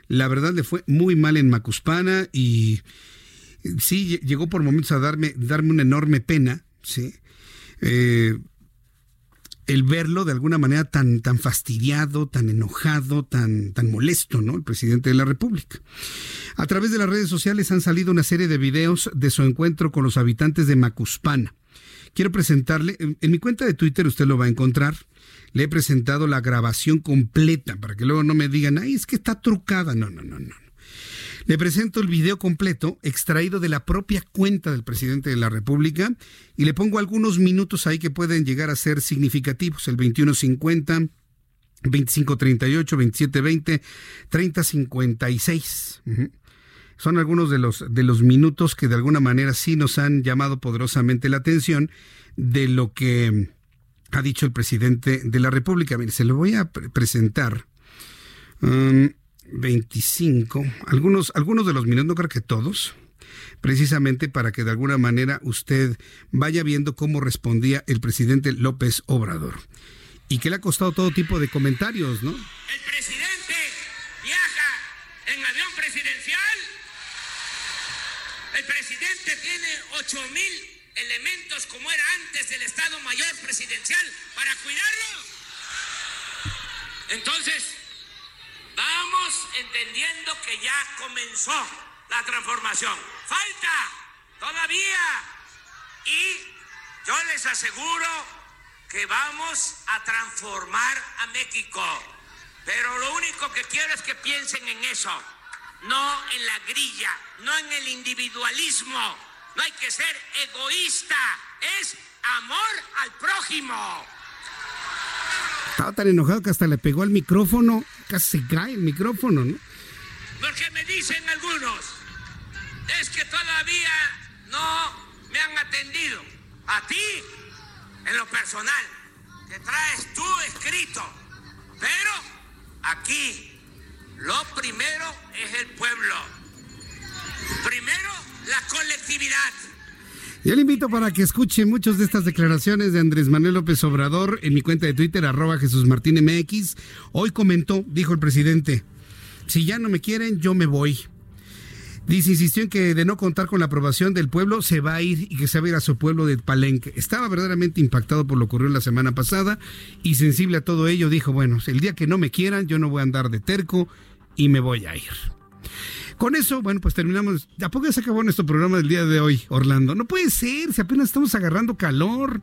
La verdad le fue muy mal en Macuspana y sí llegó por momentos a darme, darme una enorme pena, ¿sí? Eh, el verlo de alguna manera tan, tan fastidiado, tan enojado, tan, tan molesto, ¿no? El presidente de la República. A través de las redes sociales han salido una serie de videos de su encuentro con los habitantes de Macuspana. Quiero presentarle, en, en mi cuenta de Twitter usted lo va a encontrar, le he presentado la grabación completa para que luego no me digan, ay, es que está trucada. No, no, no, no. Le presento el video completo extraído de la propia cuenta del presidente de la República y le pongo algunos minutos ahí que pueden llegar a ser significativos. El 2150, 2538, 2720, 3056. Son algunos de los, de los minutos que de alguna manera sí nos han llamado poderosamente la atención de lo que ha dicho el presidente de la República. Mire, se lo voy a presentar. 25, um, algunos, algunos de los minutos, no creo que todos, precisamente para que de alguna manera usted vaya viendo cómo respondía el presidente López Obrador. Y que le ha costado todo tipo de comentarios, ¿no? El presidente viaja en avión presidencial. El presidente tiene 8 mil elementos como era antes del Estado Mayor Presidencial para cuidarlo. Entonces, vamos entendiendo que ya comenzó la transformación. Falta todavía. Y yo les aseguro que vamos a transformar a México. Pero lo único que quiero es que piensen en eso, no en la grilla, no en el individualismo no hay que ser egoísta, es amor al prójimo. Estaba tan enojado que hasta le pegó al micrófono, casi cae el micrófono, ¿no? Porque me dicen algunos, es que todavía no me han atendido. A ti, en lo personal, que traes tú escrito, pero Aquí lo primero es el pueblo. Primero la colectividad. Yo le invito para que escuche muchas de estas declaraciones de Andrés Manuel López Obrador en mi cuenta de Twitter, arroba Jesús Martín MX. Hoy comentó, dijo el presidente, si ya no me quieren, yo me voy. Dice, insistió en que de no contar con la aprobación del pueblo, se va a ir y que se va a ir a su pueblo de Palenque. Estaba verdaderamente impactado por lo ocurrido la semana pasada y sensible a todo ello, dijo, bueno, el día que no me quieran, yo no voy a andar de terco y me voy a ir. Con eso, bueno, pues terminamos. ¿A poco ya se acabó nuestro programa del día de hoy, Orlando? No puede ser, si apenas estamos agarrando calor.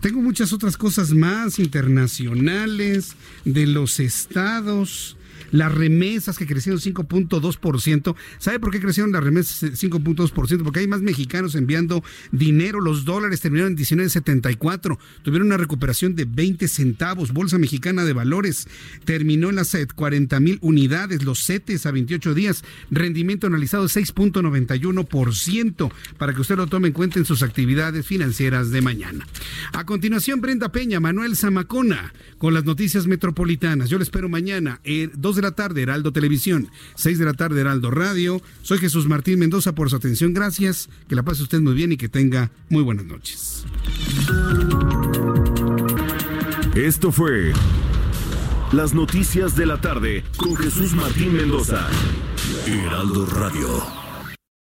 Tengo muchas otras cosas más internacionales, de los estados, las remesas que crecieron 5.2%. ¿Sabe por qué crecieron las remesas 5.2%? Porque hay más mexicanos enviando dinero. Los dólares terminaron en 19.74. Tuvieron una recuperación de 20 centavos. Bolsa Mexicana de Valores terminó en las 40 mil unidades. Los CETES a 28 días. Rendimiento analizado 6.91%. Para que usted lo tome en cuenta en sus actividades financieras de mañana. A continuación, Brenda Peña, Manuel Zamacona, con las noticias metropolitanas. Yo le espero mañana, eh, 2 de la tarde, Heraldo Televisión, 6 de la tarde, Heraldo Radio. Soy Jesús Martín Mendoza por su atención. Gracias. Que la pase usted muy bien y que tenga muy buenas noches. Esto fue Las Noticias de la Tarde con Jesús Martín Mendoza. Heraldo Radio.